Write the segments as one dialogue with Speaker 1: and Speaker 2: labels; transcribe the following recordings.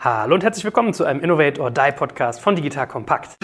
Speaker 1: Hallo und herzlich willkommen zu einem Innovate or Die Podcast von Digital Kompakt.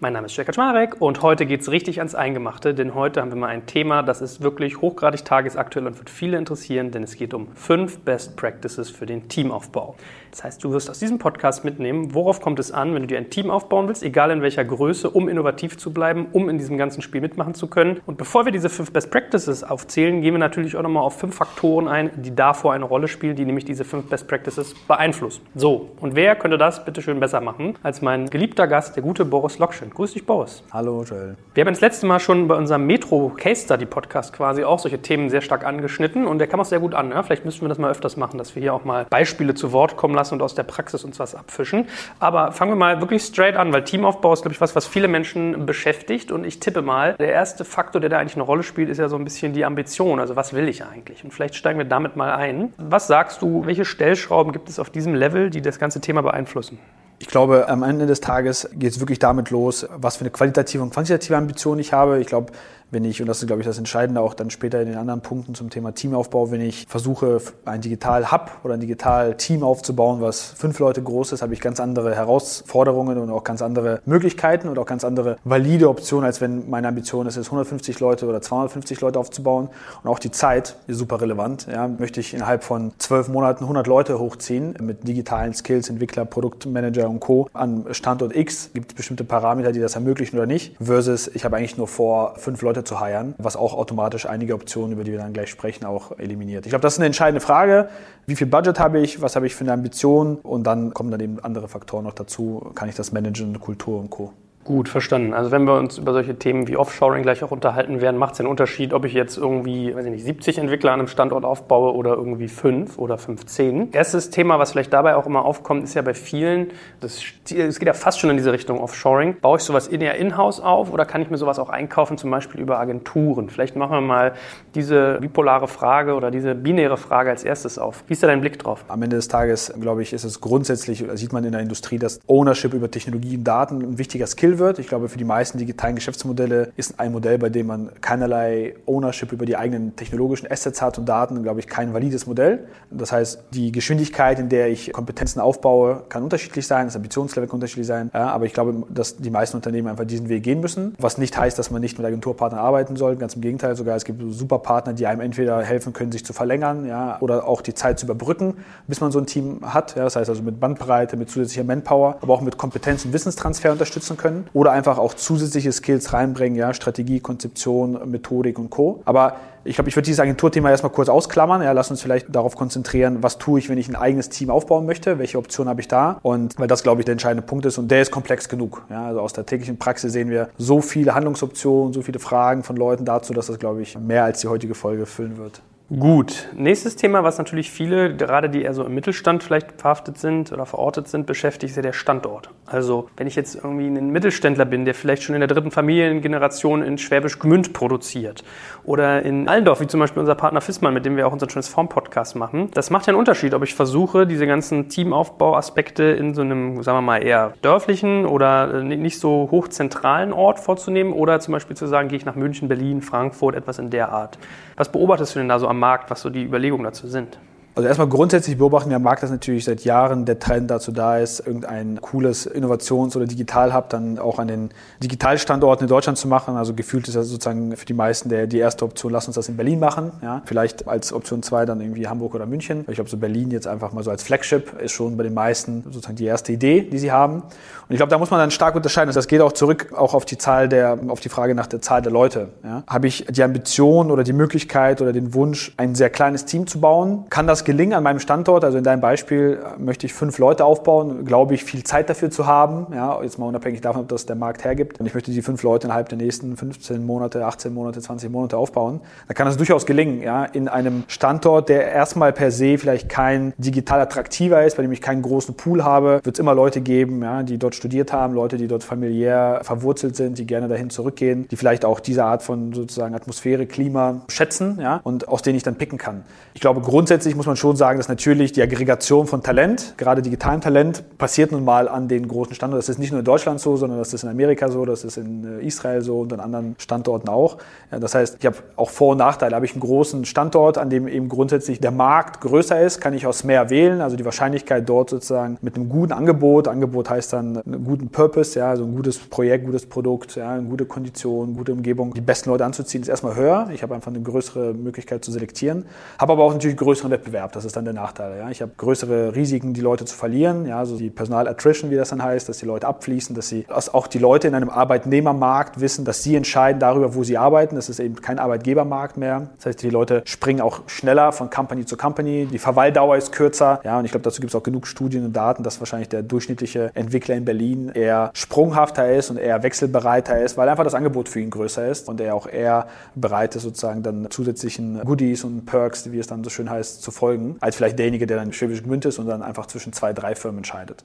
Speaker 1: Mein Name ist Jörg Kaczmarek und heute geht es richtig ans Eingemachte, denn heute haben wir mal ein Thema, das ist wirklich hochgradig tagesaktuell und wird viele interessieren, denn es geht um fünf Best Practices für den Teamaufbau. Das heißt, du wirst aus diesem Podcast mitnehmen, worauf kommt es an, wenn du dir ein Team aufbauen willst, egal in welcher Größe, um innovativ zu bleiben, um in diesem ganzen Spiel mitmachen zu können. Und bevor wir diese fünf Best Practices aufzählen, gehen wir natürlich auch nochmal auf fünf Faktoren ein, die davor eine Rolle spielen, die nämlich diese fünf Best Practices beeinflussen. So, und wer könnte das bitte schön besser machen als mein geliebter Gast, der gute Boris Lokschin? Grüß dich, Boris.
Speaker 2: Hallo, Joel.
Speaker 1: Wir haben das letzte Mal schon bei unserem Metro Case Study Podcast quasi auch solche Themen sehr stark angeschnitten und der kam auch sehr gut an. Ja? Vielleicht müssen wir das mal öfters machen, dass wir hier auch mal Beispiele zu Wort kommen lassen und aus der Praxis uns was abfischen. Aber fangen wir mal wirklich straight an, weil Teamaufbau ist, glaube ich, was, was viele Menschen beschäftigt und ich tippe mal, der erste Faktor, der da eigentlich eine Rolle spielt, ist ja so ein bisschen die Ambition. Also was will ich eigentlich? Und vielleicht steigen wir damit mal ein. Was sagst du, welche Stellschrauben gibt es auf diesem Level, die das ganze Thema beeinflussen?
Speaker 2: Ich glaube, am Ende des Tages geht es wirklich damit los, was für eine qualitative und quantitative Ambition ich habe. Ich glaube, wenn ich, und das ist, glaube ich, das Entscheidende auch dann später in den anderen Punkten zum Thema Teamaufbau, wenn ich versuche, ein Digital-Hub oder ein Digital-Team aufzubauen, was fünf Leute groß ist, habe ich ganz andere Herausforderungen und auch ganz andere Möglichkeiten und auch ganz andere valide Optionen, als wenn meine Ambition ist, es 150 Leute oder 250 Leute aufzubauen. Und auch die Zeit ist super relevant. Ja, möchte ich innerhalb von zwölf Monaten 100 Leute hochziehen mit digitalen Skills, Entwickler, Produktmanager und Co. An Standort X gibt es bestimmte Parameter, die das ermöglichen oder nicht, versus ich habe eigentlich nur vor, fünf Leute zu heiren, was auch automatisch einige Optionen, über die wir dann gleich sprechen, auch eliminiert. Ich glaube, das ist eine entscheidende Frage. Wie viel Budget habe ich? Was habe ich für eine Ambition? Und dann kommen dann eben andere Faktoren noch dazu. Kann ich das managen, Kultur und Co.
Speaker 1: Gut, verstanden. Also wenn wir uns über solche Themen wie Offshoring gleich auch unterhalten werden, macht es einen Unterschied, ob ich jetzt irgendwie, weiß ich nicht, 70 Entwickler an einem Standort aufbaue oder irgendwie 5 oder 15. Erstes Thema, was vielleicht dabei auch immer aufkommt, ist ja bei vielen, das, es geht ja fast schon in diese Richtung Offshoring. Baue ich sowas eher in-house auf oder kann ich mir sowas auch einkaufen, zum Beispiel über Agenturen? Vielleicht machen wir mal diese bipolare Frage oder diese binäre Frage als erstes auf. Wie ist da dein Blick drauf?
Speaker 2: Am Ende des Tages, glaube ich, ist es grundsätzlich, sieht man in der Industrie, dass Ownership über Technologie und Daten ein wichtiger Skill wird. Ich glaube, für die meisten digitalen Geschäftsmodelle ist ein Modell, bei dem man keinerlei Ownership über die eigenen technologischen Assets hat und Daten, glaube ich, kein valides Modell. Das heißt, die Geschwindigkeit, in der ich Kompetenzen aufbaue, kann unterschiedlich sein, das Ambitionslevel kann unterschiedlich sein. Ja, aber ich glaube, dass die meisten Unternehmen einfach diesen Weg gehen müssen. Was nicht heißt, dass man nicht mit Agenturpartnern arbeiten soll. Ganz im Gegenteil sogar. Es gibt super Partner, die einem entweder helfen können, sich zu verlängern ja, oder auch die Zeit zu überbrücken, bis man so ein Team hat. Ja, das heißt also mit Bandbreite, mit zusätzlicher Manpower, aber auch mit Kompetenz- und Wissenstransfer unterstützen können. Oder einfach auch zusätzliche Skills reinbringen, ja, Strategie, Konzeption, Methodik und Co. Aber ich glaube, ich würde dieses Agenturthema erstmal kurz ausklammern. Ja, lass uns vielleicht darauf konzentrieren, was tue ich, wenn ich ein eigenes Team aufbauen möchte, welche Option habe ich da und weil das, glaube ich, der entscheidende Punkt ist und der ist komplex genug. Ja, also aus der täglichen Praxis sehen wir so viele Handlungsoptionen, so viele Fragen von Leuten dazu, dass das, glaube ich, mehr als die heutige Folge füllen wird.
Speaker 1: Gut, nächstes Thema, was natürlich viele, gerade die eher so im Mittelstand vielleicht verhaftet sind oder verortet sind, beschäftigt, ist ja der Standort. Also wenn ich jetzt irgendwie ein Mittelständler bin, der vielleicht schon in der dritten Familiengeneration in Schwäbisch Gmünd produziert oder in Allendorf, wie zum Beispiel unser Partner Fissmann, mit dem wir auch unseren Transform-Podcast machen, das macht ja einen Unterschied, ob ich versuche, diese ganzen Teamaufbauaspekte in so einem, sagen wir mal, eher dörflichen oder nicht so hochzentralen Ort vorzunehmen oder zum Beispiel zu sagen, gehe ich nach München, Berlin, Frankfurt, etwas in der Art. Was beobachtest du denn da so am Markt, was so die Überlegungen dazu sind?
Speaker 2: Also erstmal grundsätzlich beobachten wir am Markt, dass natürlich seit Jahren der Trend dazu da ist, irgendein cooles Innovations- oder Digital-Hub dann auch an den Digitalstandorten in Deutschland zu machen. Also gefühlt ist das sozusagen für die meisten der, die erste Option, lass uns das in Berlin machen. Ja? Vielleicht als Option zwei dann irgendwie Hamburg oder München. Ich glaube, so Berlin jetzt einfach mal so als Flagship ist schon bei den meisten sozusagen die erste Idee, die sie haben. Und ich glaube, da muss man dann stark unterscheiden. Das geht auch zurück auch auf die Zahl der, auf die Frage nach der Zahl der Leute. Ja? Habe ich die Ambition oder die Möglichkeit oder den Wunsch, ein sehr kleines Team zu bauen? Kann das gelingen an meinem Standort, also in deinem Beispiel möchte ich fünf Leute aufbauen, glaube ich, viel Zeit dafür zu haben, ja, jetzt mal unabhängig davon, ob das der Markt hergibt. Und ich möchte die fünf Leute innerhalb der nächsten 15 Monate, 18 Monate, 20 Monate aufbauen. Dann kann das durchaus gelingen, ja, in einem Standort, der erstmal per se vielleicht kein digital attraktiver ist, bei dem ich keinen großen Pool habe, wird es immer Leute geben, ja, die dort studiert haben, Leute, die dort familiär verwurzelt sind, die gerne dahin zurückgehen, die vielleicht auch diese Art von sozusagen Atmosphäre, Klima schätzen, ja, und aus denen ich dann picken kann. Ich glaube, grundsätzlich muss man schon sagen, dass natürlich die Aggregation von Talent, gerade digitalem Talent, passiert nun mal an den großen Standorten. Das ist nicht nur in Deutschland so, sondern das ist in Amerika so, das ist in äh, Israel so und an anderen Standorten auch. Das heißt, ich habe auch Vor- und Nachteile. Habe ich einen großen Standort, an dem eben grundsätzlich der Markt größer ist, kann ich aus mehr wählen. Also die Wahrscheinlichkeit dort sozusagen mit einem guten Angebot, Angebot heißt dann einen guten Purpose, ja, also ein gutes Projekt, gutes Produkt, ja, eine gute Kondition, gute Umgebung, die besten Leute anzuziehen, ist erstmal höher. Ich habe einfach eine größere Möglichkeit zu selektieren, habe aber auch natürlich größeren Wettbewerb. Das ist dann der Nachteil. Ja. Ich habe größere Risiken, die Leute zu verlieren, ja, also die Personal Attrition, wie das dann heißt, dass die Leute abfließen, dass sie, dass auch die Leute in einem Arbeitnehmermarkt wissen, dass sie entscheiden darüber, wo sie arbeiten. Das ist eben kein Arbeitgebermarkt mehr. Das heißt, die Leute springen auch schneller von Company zu Company. Die Verweildauer ist kürzer. Ja, und ich glaube, dazu gibt es auch genug Studien und Daten, dass wahrscheinlich der durchschnittliche Entwickler in Berlin eher sprunghafter ist und eher wechselbereiter ist, weil einfach das Angebot für ihn größer ist und er auch eher bereit ist, sozusagen dann zusätzlichen Goodies und Perks, wie es dann so schön heißt, zu folgen, als vielleicht derjenige, der dann schwäbisch Gmünd ist und dann einfach zwischen zwei, drei Firmen entscheidet.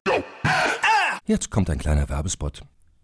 Speaker 3: Jetzt kommt ein kleiner Werbespot.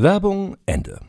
Speaker 3: Werbung Ende.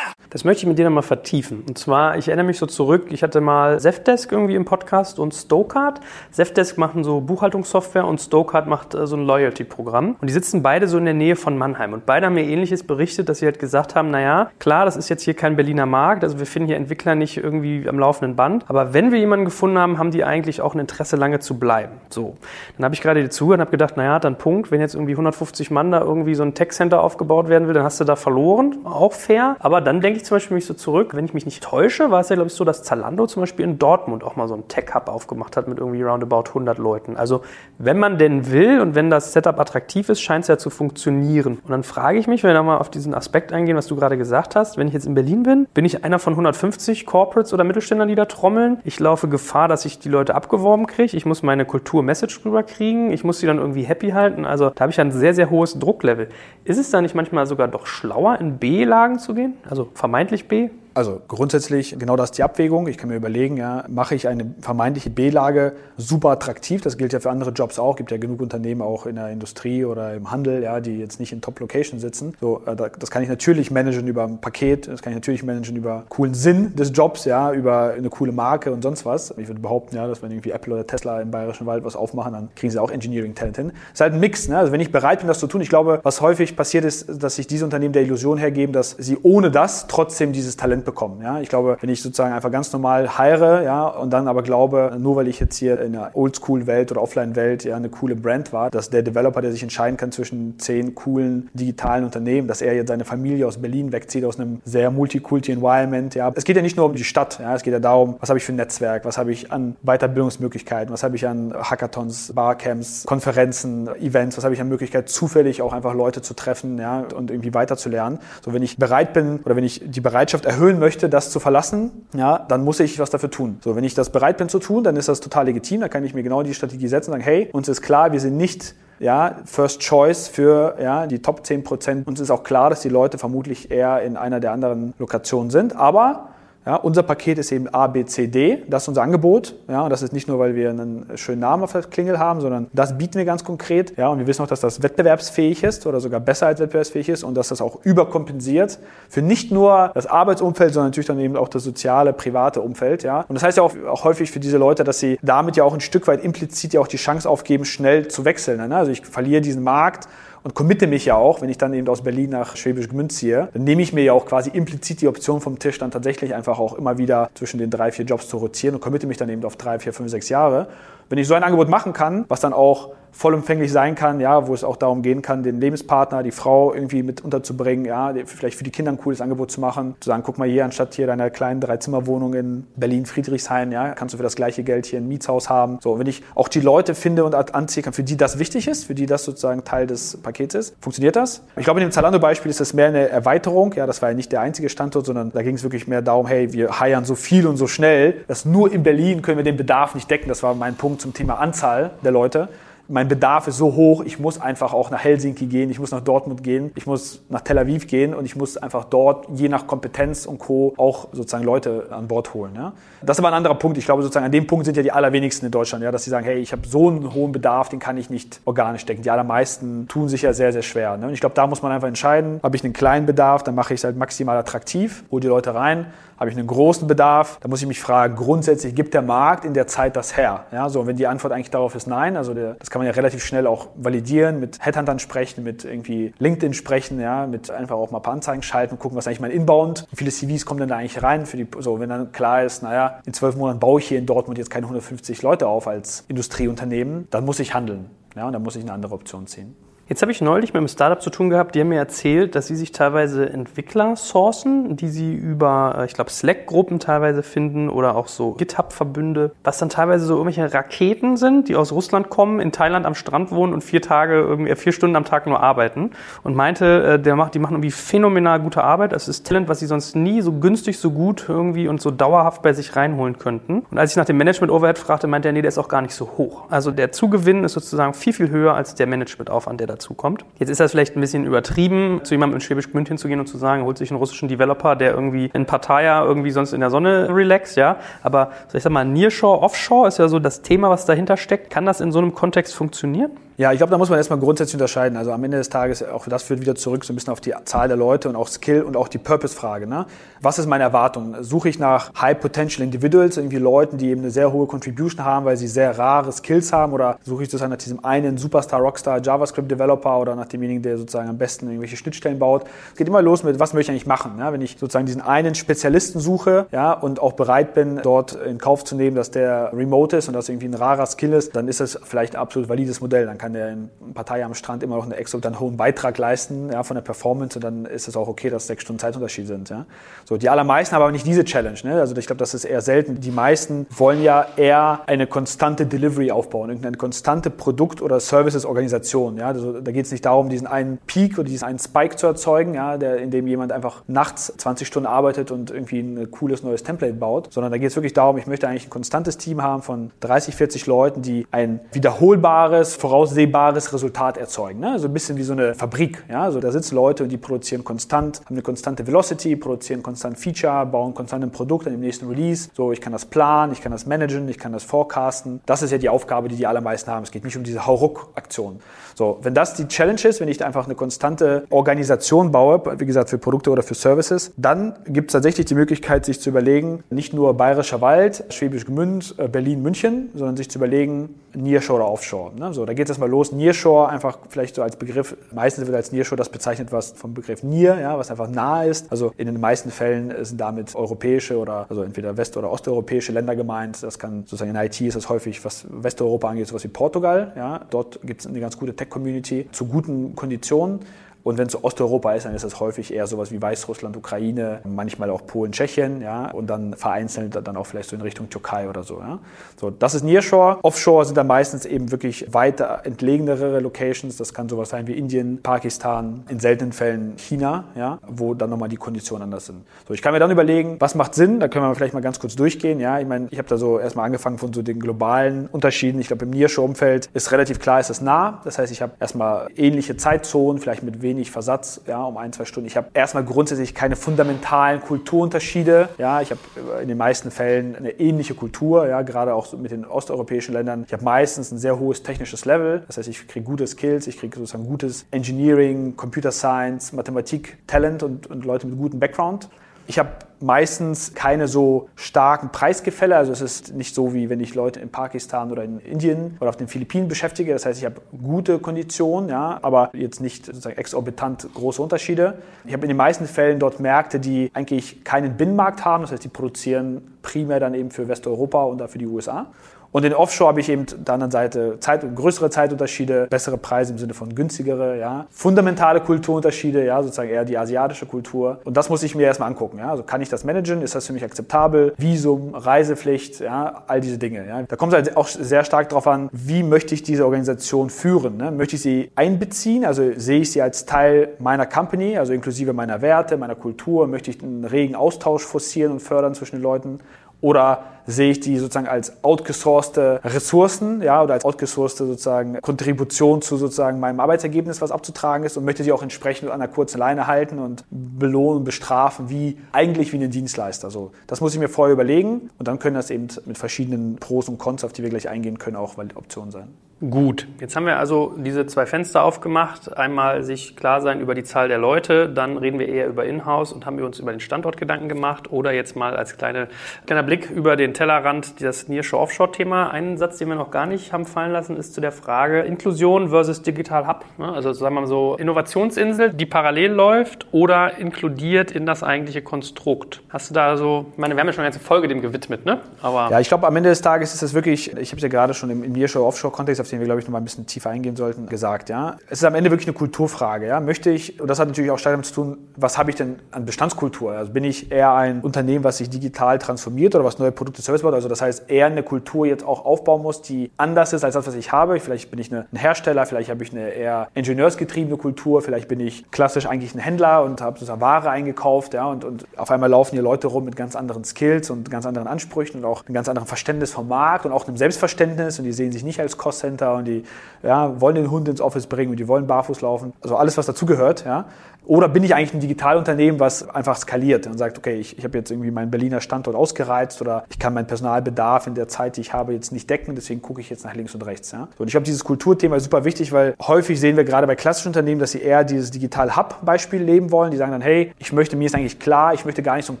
Speaker 1: Das möchte ich mit dir nochmal vertiefen. Und zwar, ich erinnere mich so zurück, ich hatte mal Zefdesk irgendwie im Podcast und Stokart. Zefdesk machen so Buchhaltungssoftware und Stokart macht äh, so ein Loyalty-Programm. Und die sitzen beide so in der Nähe von Mannheim. Und beide haben mir ähnliches berichtet, dass sie halt gesagt haben, naja, klar, das ist jetzt hier kein Berliner Markt, also wir finden hier Entwickler nicht irgendwie am laufenden Band. Aber wenn wir jemanden gefunden haben, haben die eigentlich auch ein Interesse, lange zu bleiben. So. Dann habe ich gerade dir zugehört und habe gedacht, naja, dann Punkt, wenn jetzt irgendwie 150 Mann da irgendwie so ein Tech-Center aufgebaut werden will, dann hast du da verloren. Auch fair. Aber dann denke ich zum Beispiel mich so zurück, wenn ich mich nicht täusche, war es ja, glaube ich, so, dass Zalando zum Beispiel in Dortmund auch mal so einen Tech-Hub aufgemacht hat mit irgendwie roundabout 100 Leuten. Also wenn man denn will und wenn das Setup attraktiv ist, scheint es ja zu funktionieren. Und dann frage ich mich, wenn wir da mal auf diesen Aspekt eingehen, was du gerade gesagt hast, wenn ich jetzt in Berlin bin, bin ich einer von 150 Corporates oder Mittelständlern, die da trommeln. Ich laufe Gefahr, dass ich die Leute abgeworben kriege. Ich muss meine Kultur-Message rüberkriegen. Ich muss sie dann irgendwie happy halten. Also da habe ich ein sehr, sehr hohes Drucklevel. Ist es da nicht manchmal sogar doch schlauer, in B-Lagen zu gehen? Also vermeintlich B?
Speaker 2: Also grundsätzlich genau das ist die Abwägung. Ich kann mir überlegen, ja, mache ich eine vermeintliche B-Lage super attraktiv. Das gilt ja für andere Jobs auch. Gibt ja genug Unternehmen auch in der Industrie oder im Handel, ja, die jetzt nicht in Top-Location sitzen. So, äh, das kann ich natürlich managen über ein Paket. Das kann ich natürlich managen über coolen Sinn des Jobs, ja, über eine coole Marke und sonst was. Ich würde behaupten, ja, dass wenn irgendwie Apple oder Tesla im Bayerischen Wald was aufmachen, dann kriegen sie auch Engineering-Talent hin. Es ist halt ein Mix. Ne? Also wenn ich bereit bin, das zu tun, ich glaube, was häufig passiert ist, dass sich diese Unternehmen der Illusion hergeben, dass sie ohne das trotzdem dieses Talent bekommen. Ja? Ich glaube, wenn ich sozusagen einfach ganz normal heire ja, und dann aber glaube, nur weil ich jetzt hier in einer Oldschool-Welt oder Offline-Welt ja, eine coole Brand war, dass der Developer, der sich entscheiden kann zwischen zehn coolen digitalen Unternehmen, dass er jetzt seine Familie aus Berlin wegzieht, aus einem sehr Multikulti-Environment. Ja. Es geht ja nicht nur um die Stadt, ja. es geht ja darum, was habe ich für ein Netzwerk, was habe ich an Weiterbildungsmöglichkeiten, was habe ich an Hackathons, Barcamps, Konferenzen, Events, was habe ich an Möglichkeit, zufällig auch einfach Leute zu treffen ja, und irgendwie weiterzulernen. So, wenn ich bereit bin oder wenn ich die Bereitschaft erhöhen möchte, das zu verlassen, ja, dann muss ich was dafür tun. So, wenn ich das bereit bin zu tun, dann ist das total legitim. Da kann ich mir genau die Strategie setzen und sagen, hey, uns ist klar, wir sind nicht ja, First Choice für ja, die Top 10 Prozent. Uns ist auch klar, dass die Leute vermutlich eher in einer der anderen Lokationen sind. Aber ja, unser Paket ist eben A, B, C, D. Das ist unser Angebot. Ja, das ist nicht nur, weil wir einen schönen Namen auf der Klingel haben, sondern das bieten wir ganz konkret. Ja, und wir wissen auch, dass das wettbewerbsfähig ist oder sogar besser als wettbewerbsfähig ist und dass das auch überkompensiert für nicht nur das Arbeitsumfeld, sondern natürlich dann eben auch das soziale, private Umfeld. Ja, und das heißt ja auch, auch häufig für diese Leute, dass sie damit ja auch ein Stück weit implizit ja auch die Chance aufgeben, schnell zu wechseln. Ne? Also ich verliere diesen Markt und committe mich ja auch, wenn ich dann eben aus Berlin nach Schwäbisch Gmünd ziehe, dann nehme ich mir ja auch quasi implizit die Option vom Tisch, dann tatsächlich einfach auch immer wieder zwischen den drei, vier Jobs zu rotieren und committe mich dann eben auf drei, vier, fünf, sechs Jahre. Wenn ich so ein Angebot machen kann, was dann auch vollumfänglich sein kann, ja, wo es auch darum gehen kann, den Lebenspartner, die Frau irgendwie mit unterzubringen, ja, vielleicht für die Kinder ein cooles Angebot zu machen, zu sagen, guck mal hier, anstatt hier deiner kleinen Dreizimmerwohnung in Berlin-Friedrichshain, ja, kannst du für das gleiche Geld hier ein Mietshaus haben. So, wenn ich auch die Leute finde und anziehen kann, für die das wichtig ist, für die das sozusagen Teil des Pakets ist, funktioniert das? Ich glaube, in dem Zalando-Beispiel ist das mehr eine Erweiterung, ja, das war ja nicht der einzige Standort, sondern da ging es wirklich mehr darum, hey, wir heiern so viel und so schnell, dass nur in Berlin können wir den Bedarf nicht decken. Das war mein Punkt zum Thema Anzahl der Leute mein Bedarf ist so hoch, ich muss einfach auch nach Helsinki gehen, ich muss nach Dortmund gehen, ich muss nach Tel Aviv gehen und ich muss einfach dort je nach Kompetenz und Co. auch sozusagen Leute an Bord holen. Ja. Das ist aber ein anderer Punkt. Ich glaube sozusagen an dem Punkt sind ja die allerwenigsten in Deutschland, ja, dass sie sagen, hey, ich habe so einen hohen Bedarf, den kann ich nicht organisch decken. Die allermeisten tun sich ja sehr, sehr schwer. Ne. Und ich glaube, da muss man einfach entscheiden, habe ich einen kleinen Bedarf, dann mache ich es halt maximal attraktiv, hole die Leute rein, habe ich einen großen Bedarf? Da muss ich mich fragen, grundsätzlich gibt der Markt in der Zeit das her? Ja, so, wenn die Antwort eigentlich darauf ist nein, also der, das kann man ja relativ schnell auch validieren, mit Headhuntern sprechen, mit irgendwie LinkedIn sprechen, ja, mit einfach auch mal ein paar Anzeigen schalten, gucken, was eigentlich mein Inbound, wie viele CVs kommen denn da eigentlich rein für die, so, wenn dann klar ist, naja, in zwölf Monaten baue ich hier in Dortmund jetzt keine 150 Leute auf als Industrieunternehmen, dann muss ich handeln. Ja, und dann muss ich eine andere Option ziehen.
Speaker 1: Jetzt habe ich neulich mit einem Startup zu tun gehabt, die haben mir erzählt, dass sie sich teilweise Entwickler sourcen, die sie über, äh, ich glaube, Slack-Gruppen teilweise finden oder auch so GitHub-Verbünde, was dann teilweise so irgendwelche Raketen sind, die aus Russland kommen, in Thailand am Strand wohnen und vier Tage, irgendwie vier Stunden am Tag nur arbeiten. Und meinte, äh, der macht, die machen irgendwie phänomenal gute Arbeit. Das ist Talent, was sie sonst nie so günstig, so gut irgendwie und so dauerhaft bei sich reinholen könnten. Und als ich nach dem Management-Overhead fragte, meinte er, nee, der ist auch gar nicht so hoch. Also der Zugewinn ist sozusagen viel, viel höher als der Management-Aufwand, der da dazukommt. Jetzt ist das vielleicht ein bisschen übertrieben, zu jemandem in Schwäbisch Gmünd hinzugehen und zu sagen, holt sich einen russischen Developer, der irgendwie in Pattaya irgendwie sonst in der Sonne relaxt, ja. Aber ich sag mal, Nearshore, Offshore ist ja so das Thema, was dahinter steckt. Kann das in so einem Kontext funktionieren?
Speaker 2: Ja, ich glaube, da muss man erstmal grundsätzlich unterscheiden. Also am Ende des Tages, auch das führt wieder zurück so ein bisschen auf die Zahl der Leute und auch Skill und auch die Purpose-Frage. Ne? Was ist meine Erwartung? Suche ich nach High-Potential Individuals, irgendwie Leuten, die eben eine sehr hohe Contribution haben, weil sie sehr rare Skills haben? Oder suche ich sozusagen nach diesem einen Superstar, Rockstar, JavaScript-Developer oder nach demjenigen, der sozusagen am besten irgendwelche Schnittstellen baut? Es geht immer los mit, was möchte ich eigentlich machen? Ja? Wenn ich sozusagen diesen einen Spezialisten suche ja, und auch bereit bin, dort in Kauf zu nehmen, dass der remote ist und dass irgendwie ein rarer Skill ist, dann ist das vielleicht ein absolut valides Modell. Dann kann der in ein paar Partei am Strand immer noch einen exorbitant hohen Beitrag leisten ja, von der Performance und dann ist es auch okay, dass sechs Stunden Zeitunterschied sind. Ja. So, die allermeisten haben aber nicht diese Challenge. Ne? Also ich glaube, das ist eher selten. Die meisten wollen ja eher eine konstante Delivery aufbauen, irgendeine konstante Produkt- oder Services-Organisation. Ja. Also, da geht es nicht darum, diesen einen Peak oder diesen einen Spike zu erzeugen, ja, der, in dem jemand einfach nachts 20 Stunden arbeitet und irgendwie ein cooles neues Template baut, sondern da geht es wirklich darum, ich möchte eigentlich ein konstantes Team haben von 30, 40 Leuten, die ein wiederholbares, voraussehbares Resultat Resultat erzeugen. Ne? So ein bisschen wie so eine Fabrik. Ja? Also da sitzen Leute und die produzieren konstant, haben eine konstante Velocity, produzieren konstant Feature, bauen konstant ein Produkt an dem nächsten Release. So, ich kann das planen, ich kann das managen, ich kann das forecasten. Das ist ja die Aufgabe, die die allermeisten haben. Es geht nicht um diese Hauruck-Aktion. So, wenn das die Challenge ist, wenn ich einfach eine konstante Organisation baue, wie gesagt, für Produkte oder für Services, dann gibt es tatsächlich die Möglichkeit, sich zu überlegen, nicht nur Bayerischer Wald, Schwäbisch Gmünd, äh, Berlin, München, sondern sich zu überlegen, Nearshore oder Offshore. Ne? So, da geht es erstmal los. Nearshore einfach vielleicht so als Begriff, meistens wird als Nearshore das bezeichnet, was vom Begriff Near, ja, was einfach nah ist. Also in den meisten Fällen sind damit europäische oder also entweder west- oder osteuropäische Länder gemeint. Das kann sozusagen in IT ist das häufig, was Westeuropa angeht, sowas wie Portugal. Ja. Dort gibt es eine ganz gute Tech-Community zu guten Konditionen. Und wenn es Osteuropa ist, dann ist das häufig eher sowas wie Weißrussland, Ukraine, manchmal auch Polen, Tschechien, ja, und dann vereinzelt dann auch vielleicht so in Richtung Türkei oder so, ja. So, das ist Nearshore. Offshore sind dann meistens eben wirklich weiter entlegenere Locations. Das kann sowas sein wie Indien, Pakistan, in seltenen Fällen China, ja, wo dann nochmal die Konditionen anders sind. So, ich kann mir dann überlegen, was macht Sinn? Da können wir vielleicht mal ganz kurz durchgehen, ja. Ich meine, ich habe da so erstmal angefangen von so den globalen Unterschieden. Ich glaube, im Nearshore-Umfeld ist relativ klar, ist es nah. Das heißt, ich habe erstmal ähnliche Zeitzonen, vielleicht mit wenig Versatz, ja, um ein, zwei Stunden. Ich habe erstmal grundsätzlich keine fundamentalen Kulturunterschiede. Ja, ich habe in den meisten Fällen eine ähnliche Kultur, ja, gerade auch mit den osteuropäischen Ländern. Ich habe meistens ein sehr hohes technisches Level. Das heißt, ich kriege gute Skills, ich kriege sozusagen gutes Engineering, Computer Science, Mathematik, Talent und, und Leute mit gutem Background. Ich habe meistens keine so starken Preisgefälle. Also es ist nicht so, wie wenn ich Leute in Pakistan oder in Indien oder auf den Philippinen beschäftige. Das heißt, ich habe gute Konditionen, ja, aber jetzt nicht sozusagen exorbitant große Unterschiede. Ich habe in den meisten Fällen dort Märkte, die eigentlich keinen Binnenmarkt haben. Das heißt, die produzieren primär dann eben für Westeuropa und dafür die USA. Und in Offshore habe ich eben der anderen Seite Zeit, größere Zeitunterschiede, bessere Preise im Sinne von günstigere, ja, fundamentale Kulturunterschiede, ja, sozusagen eher die asiatische Kultur. Und das muss ich mir erstmal angucken. Ja. Also kann ich das managen? Ist das für mich akzeptabel? Visum, Reisepflicht, ja, all diese Dinge. Ja. Da kommt es halt auch sehr stark darauf an, wie möchte ich diese Organisation führen? Ne? Möchte ich sie einbeziehen? Also sehe ich sie als Teil meiner Company, also inklusive meiner Werte, meiner Kultur? Möchte ich einen regen Austausch forcieren und fördern zwischen den Leuten? Oder sehe ich die sozusagen als outgesourcete Ressourcen, ja, oder als outgesourcete sozusagen Kontribution zu sozusagen meinem Arbeitsergebnis, was abzutragen ist und möchte sie auch entsprechend an einer kurzen Leine halten und belohnen, bestrafen, wie eigentlich wie einen Dienstleister. So, das muss ich mir vorher überlegen und dann können das eben mit verschiedenen Pros und Cons, auf die wir gleich eingehen können, auch Optionen sein.
Speaker 1: Gut, jetzt haben wir also diese zwei Fenster aufgemacht. Einmal sich klar sein über die Zahl der Leute, dann reden wir eher über Inhouse und haben wir uns über den Standort Gedanken gemacht oder jetzt mal als kleine, kleiner Blick über den Tellerrand das Nearshore-Offshore-Thema. Einen Satz, den wir noch gar nicht haben fallen lassen, ist zu der Frage Inklusion versus Digital Hub. Ne? Also sagen wir mal so Innovationsinsel, die parallel läuft oder inkludiert in das eigentliche Konstrukt. Hast du da so, ich meine, wir haben ja schon eine ganze Folge dem gewidmet, ne?
Speaker 2: Aber ja, ich glaube, am Ende des Tages ist das wirklich, ich habe es ja gerade schon im, im Nearshore-Offshore-Kontext den wir, glaube ich, noch mal ein bisschen tiefer eingehen sollten, gesagt. Ja? Es ist am Ende wirklich eine Kulturfrage. Ja? Möchte ich, und das hat natürlich auch stark damit zu tun, was habe ich denn an Bestandskultur? Also bin ich eher ein Unternehmen, was sich digital transformiert oder was neue Produkte, Service baut? Also das heißt, eher eine Kultur jetzt auch aufbauen muss, die anders ist als das, was ich habe. Vielleicht bin ich ein Hersteller, vielleicht habe ich eine eher ingenieursgetriebene Kultur, vielleicht bin ich klassisch eigentlich ein Händler und habe sozusagen Ware eingekauft. Ja? Und, und auf einmal laufen hier Leute rum mit ganz anderen Skills und ganz anderen Ansprüchen und auch einem ganz anderen Verständnis vom Markt und auch einem Selbstverständnis und die sehen sich nicht als Cost-Center Center und die ja, wollen den Hund ins Office bringen und die wollen barfuß laufen. Also alles, was dazugehört. Ja. Oder bin ich eigentlich ein Digitalunternehmen, was einfach skaliert und sagt, okay, ich, ich habe jetzt irgendwie meinen Berliner Standort ausgereizt oder ich kann meinen Personalbedarf in der Zeit, die ich habe, jetzt nicht decken, deswegen gucke ich jetzt nach links und rechts. Ja? Und ich glaube, dieses Kulturthema ist super wichtig, weil häufig sehen wir gerade bei klassischen Unternehmen, dass sie eher dieses Digital-Hub-Beispiel leben wollen. Die sagen dann, hey, ich möchte, mir ist eigentlich klar, ich möchte gar nicht so einen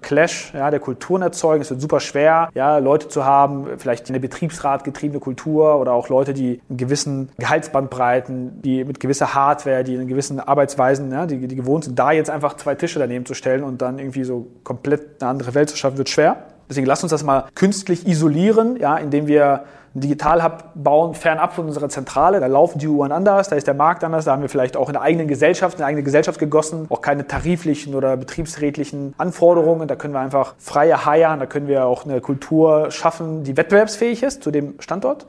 Speaker 2: Clash ja, der Kulturen erzeugen. Es wird super schwer, ja, Leute zu haben, vielleicht eine Betriebsrat getriebene Kultur oder auch Leute, die einen gewissen Gehaltsbandbreiten, die mit gewisser Hardware, die in gewissen Arbeitsweisen, ja, die, die gewohnt und da jetzt einfach zwei Tische daneben zu stellen und dann irgendwie so komplett eine andere Welt zu schaffen, wird schwer. Deswegen lasst uns das mal künstlich isolieren, ja, indem wir einen Digital-Hub bauen, fernab von unserer Zentrale. Da laufen die Uhren anders, da ist der Markt anders, da haben wir vielleicht auch in der eigenen Gesellschaft, eine eigene Gesellschaft gegossen, auch keine tariflichen oder betriebsrätlichen Anforderungen. Da können wir einfach freie heiern, da können wir auch eine Kultur schaffen, die wettbewerbsfähig ist zu dem Standort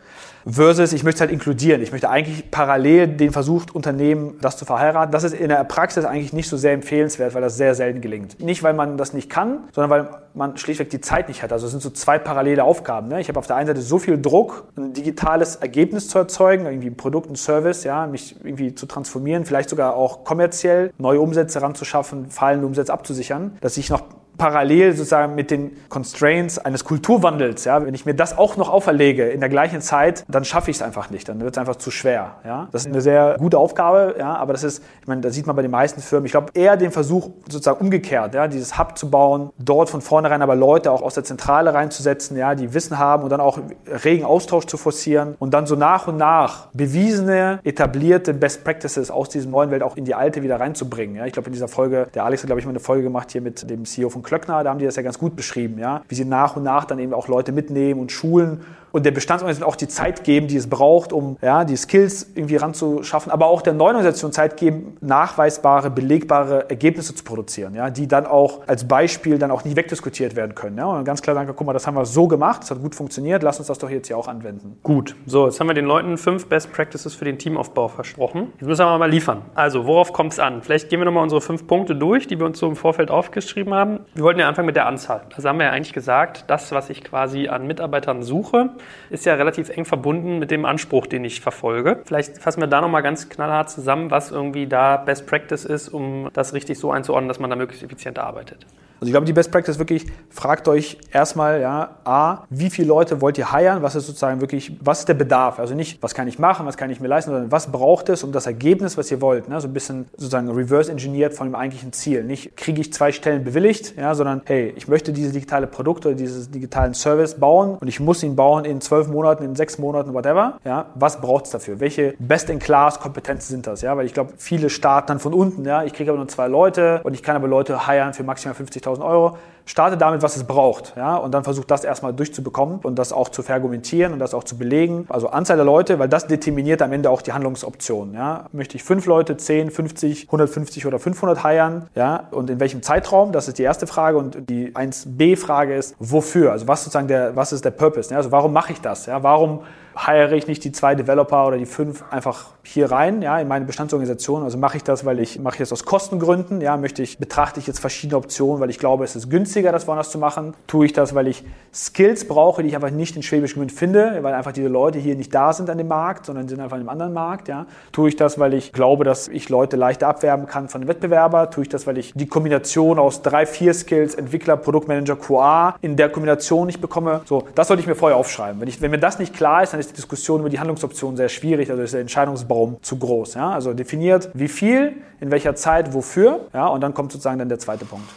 Speaker 2: versus ich möchte es halt inkludieren. Ich möchte eigentlich parallel den versucht Unternehmen das zu verheiraten. Das ist in der Praxis eigentlich nicht so sehr empfehlenswert, weil das sehr selten gelingt. Nicht, weil man das nicht kann, sondern weil man schlichtweg die Zeit nicht hat. Also es sind so zwei parallele Aufgaben. Ne? Ich habe auf der einen Seite so viel Druck, ein digitales Ergebnis zu erzeugen, irgendwie ein Produkt, ein Service, ja, mich irgendwie zu transformieren, vielleicht sogar auch kommerziell neue Umsätze ranzuschaffen, fallende Umsätze abzusichern, dass ich noch parallel sozusagen mit den Constraints eines Kulturwandels, ja, wenn ich mir das auch noch auferlege in der gleichen Zeit, dann schaffe ich es einfach nicht, dann wird es einfach zu schwer, ja. Das ist eine sehr gute Aufgabe, ja, aber das ist, ich meine, da sieht man bei den meisten Firmen, ich glaube eher den Versuch sozusagen umgekehrt, ja, dieses Hub zu bauen, dort von vornherein aber Leute auch aus der Zentrale reinzusetzen, ja, die Wissen haben und dann auch regen Austausch zu forcieren und dann so nach und nach bewiesene, etablierte Best Practices aus diesem neuen Welt auch in die alte wieder reinzubringen, ja. Ich glaube in dieser Folge, der Alex hat glaube ich mal eine Folge gemacht hier mit dem CEO von Klöckner, da haben die das ja ganz gut beschrieben, ja, wie sie nach und nach dann eben auch Leute mitnehmen und schulen und der Bestandsorganisation auch die Zeit geben, die es braucht, um ja, die Skills irgendwie ranzuschaffen, aber auch der neuen Organisation Zeit geben, nachweisbare, belegbare Ergebnisse zu produzieren, ja, die dann auch als Beispiel dann auch nie wegdiskutiert werden können. Ja, und ganz klar sagen, guck mal, das haben wir so gemacht, das hat gut funktioniert, lass uns das doch jetzt hier auch anwenden.
Speaker 1: Gut, so, jetzt haben wir den Leuten fünf Best Practices für den Teamaufbau versprochen. Jetzt müssen wir mal liefern. Also, worauf kommt es an? Vielleicht gehen wir nochmal unsere fünf Punkte durch, die wir uns so im Vorfeld aufgeschrieben haben. Wir wollten ja anfangen mit der Anzahl. Also haben wir ja eigentlich gesagt, das, was ich quasi an Mitarbeitern suche, ist ja relativ eng verbunden mit dem Anspruch, den ich verfolge. Vielleicht fassen wir da nochmal ganz knallhart zusammen, was irgendwie da Best Practice ist, um das richtig so einzuordnen, dass man da möglichst effizient arbeitet.
Speaker 2: Also ich glaube, die Best Practice wirklich, fragt euch erstmal, ja, A, wie viele Leute wollt ihr heiren? Was ist sozusagen wirklich, was ist der Bedarf? Also nicht, was kann ich machen, was kann ich mir leisten, sondern was braucht es, um das Ergebnis, was ihr wollt, ne? so ein bisschen sozusagen reverse engineert von dem eigentlichen Ziel. Nicht, kriege ich zwei Stellen bewilligt, ja, sondern, hey, ich möchte dieses digitale Produkt oder dieses digitalen Service bauen und ich muss ihn bauen in zwölf Monaten, in sechs Monaten, whatever. Ja, was braucht es dafür? Welche Best-in-Class-Kompetenzen sind das? Ja, weil ich glaube, viele starten dann von unten. Ja, ich kriege aber nur zwei Leute und ich kann aber Leute heiren für maximal 50.000 Euro starte damit, was es braucht, ja, und dann versucht das erstmal durchzubekommen und das auch zu verargumentieren und das auch zu belegen. Also Anzahl der Leute, weil das determiniert am Ende auch die Handlungsoptionen, ja. Möchte ich fünf Leute, 10, 50, 150 oder 500 heiern, ja, und in welchem Zeitraum? Das ist die erste Frage und die 1b-Frage ist, wofür? Also was sozusagen der, was ist der Purpose? Ja? Also warum mache ich das? Ja? Warum heiere ich nicht die zwei Developer oder die fünf einfach hier rein, ja, in meine Bestandsorganisation. Also mache ich das, weil ich mache ich das aus Kostengründen, ja, möchte ich betrachte ich jetzt verschiedene Optionen, weil ich glaube, es ist günstiger, das woanders zu machen. Tue ich das, weil ich Skills brauche, die ich einfach nicht in Schwäbisch Gmünd finde, weil einfach diese Leute hier nicht da sind an dem Markt, sondern sind einfach in einem anderen Markt, ja. Tue ich das, weil ich glaube, dass ich Leute leichter abwerben kann von den Wettbewerber. Tue ich das, weil ich die Kombination aus drei, vier Skills, Entwickler, Produktmanager, QA in der Kombination nicht bekomme. So, das sollte ich mir vorher aufschreiben. Wenn, ich, wenn mir das nicht klar ist, dann ist die Diskussion über die Handlungsoptionen sehr schwierig, also ist der Entscheidungsbaum zu groß. Ja? Also definiert, wie viel, in welcher Zeit, wofür, ja, und dann kommt sozusagen dann der zweite Punkt.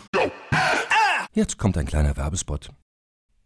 Speaker 3: Jetzt kommt ein kleiner Werbespot.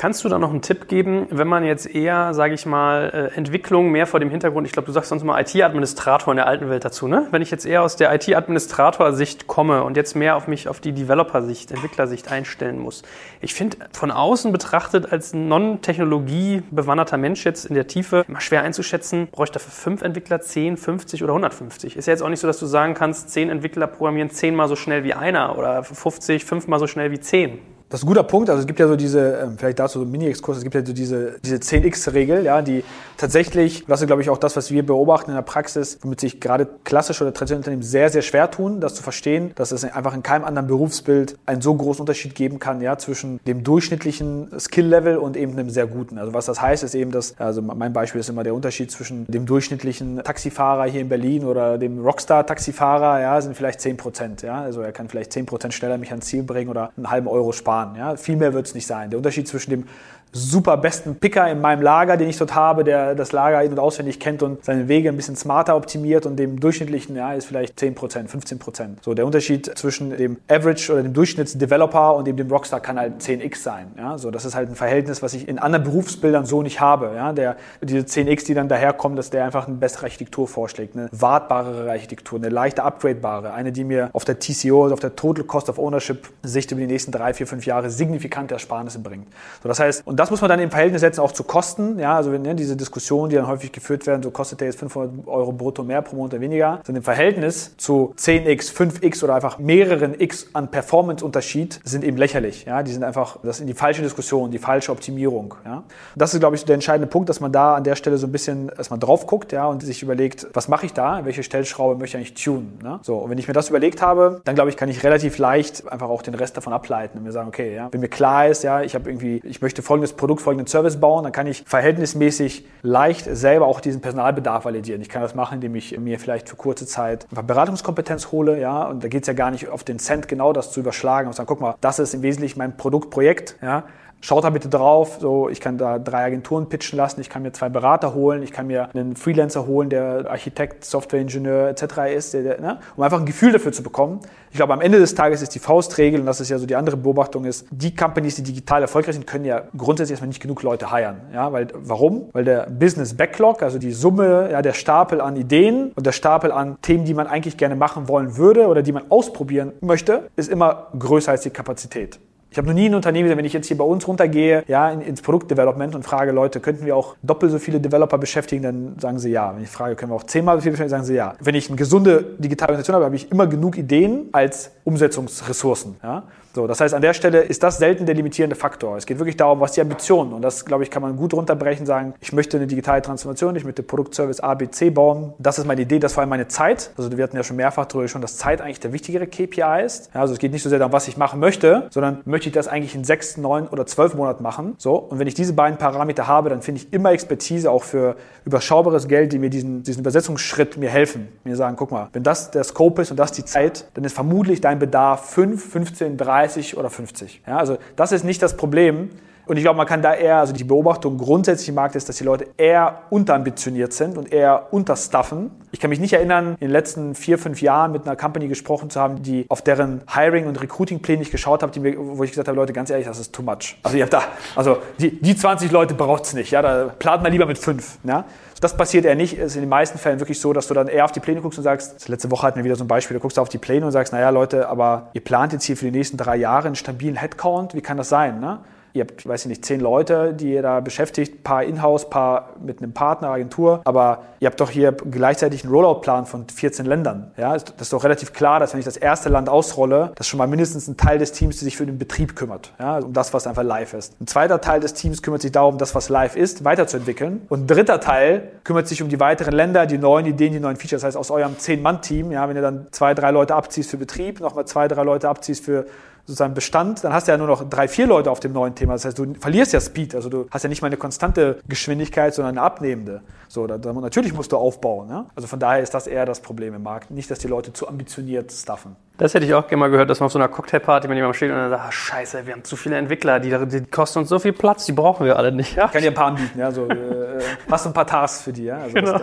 Speaker 4: Kannst du da noch einen Tipp geben, wenn man jetzt eher, sage ich mal, äh, Entwicklung mehr vor dem Hintergrund, ich glaube, du sagst sonst mal IT-Administrator in der alten Welt dazu, ne? Wenn ich jetzt eher aus der IT-Administrator-Sicht komme und jetzt mehr auf mich auf die Developer-Sicht, Entwicklersicht einstellen muss. Ich finde von außen betrachtet als non-Technologie bewanderter Mensch jetzt in der Tiefe immer schwer einzuschätzen, brauche ich dafür fünf Entwickler, 10, 50 oder 150? Ist ja jetzt auch nicht so, dass du sagen kannst, zehn Entwickler programmieren zehnmal so schnell wie einer oder 50 fünfmal so schnell wie zehn.
Speaker 2: Das ist ein guter Punkt. Also es gibt ja so diese, ähm, vielleicht dazu so ein Mini-Exkurs, es gibt ja so diese, diese 10x-Regel, ja, die tatsächlich, das ist glaube ich auch das, was wir beobachten in der Praxis, womit sich gerade klassische oder traditionelle Unternehmen sehr, sehr schwer tun, das zu verstehen, dass es einfach in keinem anderen Berufsbild einen so großen Unterschied geben kann, ja, zwischen dem durchschnittlichen Skill-Level und eben einem sehr guten. Also was das heißt, ist eben, dass, also mein Beispiel ist immer der Unterschied zwischen dem durchschnittlichen Taxifahrer hier in Berlin oder dem Rockstar-Taxifahrer, ja, sind vielleicht 10 Prozent, ja. Also er kann vielleicht 10 Prozent schneller mich ans Ziel bringen oder einen halben Euro sparen fahren. Ja? Viel mehr wird es nicht sein. Der Unterschied zwischen dem super besten Picker in meinem Lager, den ich dort habe, der das Lager in- und auswendig kennt und seine Wege ein bisschen smarter optimiert und dem durchschnittlichen, ja, ist vielleicht 10%, 15%. So, der Unterschied zwischen dem Average oder dem Durchschnittsdeveloper und eben dem Rockstar kann halt 10x sein. Ja, so, das ist halt ein Verhältnis, was ich in anderen Berufsbildern so nicht habe. Ja, der, diese 10x, die dann daherkommen, dass der einfach eine bessere Architektur vorschlägt, eine wartbarere Architektur, eine leichte upgradebare, eine, die mir auf der TCO, also auf der Total Cost of Ownership Sicht über die nächsten drei, vier, fünf Jahre signifikante Ersparnisse bringt. So, das heißt, und das muss man dann im Verhältnis setzen auch zu Kosten. Ja, also wenn, ne, diese Diskussionen, die dann häufig geführt werden, so kostet der jetzt 500 Euro brutto mehr pro Monat oder weniger, sind im Verhältnis zu 10x, 5x oder einfach mehreren x an Performance-Unterschied sind eben lächerlich. Ja, die sind einfach, das sind die falsche Diskussion, die falsche Optimierung. Ja, das ist, glaube ich, der entscheidende Punkt, dass man da an der Stelle so ein bisschen erstmal drauf guckt, ja, und sich überlegt, was mache ich da? Welche Stellschraube möchte ich eigentlich tunen? Ne? So, und wenn ich mir das überlegt habe, dann glaube ich, kann ich relativ leicht einfach auch den Rest davon ableiten und mir sagen, okay, ja. Wenn mir klar ist, ja, ich habe irgendwie, ich möchte folgendes Produkt, folgenden Service bauen, dann kann ich verhältnismäßig leicht selber auch diesen Personalbedarf validieren. Ich kann das machen, indem ich mir vielleicht für kurze Zeit einfach Beratungskompetenz hole, ja, und da geht es ja gar nicht auf den Cent genau das zu überschlagen und sagen, guck mal, das ist im Wesentlichen mein Produktprojekt, ja, Schaut da bitte drauf, so ich kann da drei Agenturen pitchen lassen, ich kann mir zwei Berater holen, ich kann mir einen Freelancer holen, der Architekt, Softwareingenieur etc. ist, der, der, ne? um einfach ein Gefühl dafür zu bekommen. Ich glaube, am Ende des Tages ist die Faustregel, und das ist ja so die andere Beobachtung, ist, die Companies, die digital erfolgreich sind, können ja grundsätzlich erstmal nicht genug Leute heiren. Ja? Weil, warum? Weil der Business Backlog, also die Summe, ja, der Stapel an Ideen und der Stapel an Themen, die man eigentlich gerne machen wollen würde oder die man ausprobieren möchte, ist immer größer als die Kapazität. Ich habe noch nie ein Unternehmen, wenn ich jetzt hier bei uns runtergehe, ja, ins Produktdevelopment und frage Leute, könnten wir auch doppelt so viele Developer beschäftigen, dann sagen sie ja. Wenn ich frage, können wir auch zehnmal so viele beschäftigen, sagen sie ja. Wenn ich eine gesunde digitale Organisation habe, habe ich immer genug Ideen als Umsetzungsressourcen. Ja? So, das heißt, an der Stelle ist das selten der limitierende Faktor. Es geht wirklich darum, was die Ambitionen. Und das, glaube ich, kann man gut runterbrechen, sagen, ich möchte eine digitale Transformation, ich möchte Produktservice A, B, C bauen. Das ist meine Idee, das ist vor allem meine Zeit. Also wir hatten ja schon mehrfach darüber schon, dass Zeit eigentlich der wichtigere KPI ist. Ja, also es geht nicht so sehr darum, was ich machen möchte, sondern möchte ich das eigentlich in sechs, neun oder zwölf Monaten machen. So, und wenn ich diese beiden Parameter habe, dann finde ich immer Expertise auch für überschaubares Geld, die mir diesen, diesen Übersetzungsschritt mir helfen. Mir sagen, guck mal, wenn das der Scope ist und das die Zeit, dann ist vermutlich dein Bedarf 5, 15, 30 oder 50. Ja, also das ist nicht das Problem. Und ich glaube, man kann da eher, also die Beobachtung grundsätzlich im Markt ist, dass die Leute eher unterambitioniert sind und eher unterstuffen. Ich kann mich nicht erinnern, in den letzten vier, fünf Jahren mit einer Company gesprochen zu haben, die auf deren Hiring- und Recruiting-Pläne ich geschaut habe, die, wo ich gesagt habe, Leute, ganz ehrlich, das ist too much. Also ihr habt da, also die, die 20 Leute braucht es nicht. Ja, da plant man lieber mit fünf. Ja. Das passiert eher nicht. Es ist in den meisten Fällen wirklich so, dass du dann eher auf die Pläne guckst und sagst, letzte Woche hatten wir wieder so ein Beispiel, du guckst auf die Pläne und sagst, naja Leute, aber ihr plant jetzt hier für die nächsten drei Jahre einen stabilen Headcount, wie kann das sein? Ne? Ihr habt, weiß ich nicht, zehn Leute, die ihr da beschäftigt, paar in-house, paar mit einem Partner, Agentur. Aber ihr habt doch hier gleichzeitig einen Rollout-Plan von 14 Ländern. Ja, das ist doch relativ klar, dass wenn ich das erste Land ausrolle, dass schon mal mindestens ein Teil des Teams sich für den Betrieb kümmert. Ja, um das, was einfach live ist. Ein zweiter Teil des Teams kümmert sich darum, das, was live ist, weiterzuentwickeln. Und ein dritter Teil kümmert sich um die weiteren Länder, die neuen Ideen, die neuen Features. Das heißt, aus eurem 10-Mann-Team, ja, wenn ihr dann zwei, drei Leute abziehst für Betrieb, nochmal zwei, drei Leute abziehst für sozusagen Bestand, dann hast du ja nur noch drei, vier Leute auf dem neuen Thema. Das heißt, du verlierst ja Speed. Also du hast ja nicht mal eine konstante Geschwindigkeit, sondern eine abnehmende. So, da, da, natürlich musst du aufbauen. Ja? Also von daher ist das eher das Problem im Markt. Nicht, dass die Leute zu ambitioniert stuffen.
Speaker 1: Das hätte ich auch gerne mal gehört, dass man auf so einer Cocktailparty, wenn jemand steht und dann sagt, ah, scheiße, wir haben zu viele Entwickler, die, die, kosten uns so viel Platz, die brauchen wir alle nicht. Ja?
Speaker 2: Ich kann dir ein paar anbieten. Ja? So, äh, hast du ein paar Tasks für die. Ja? Also genau.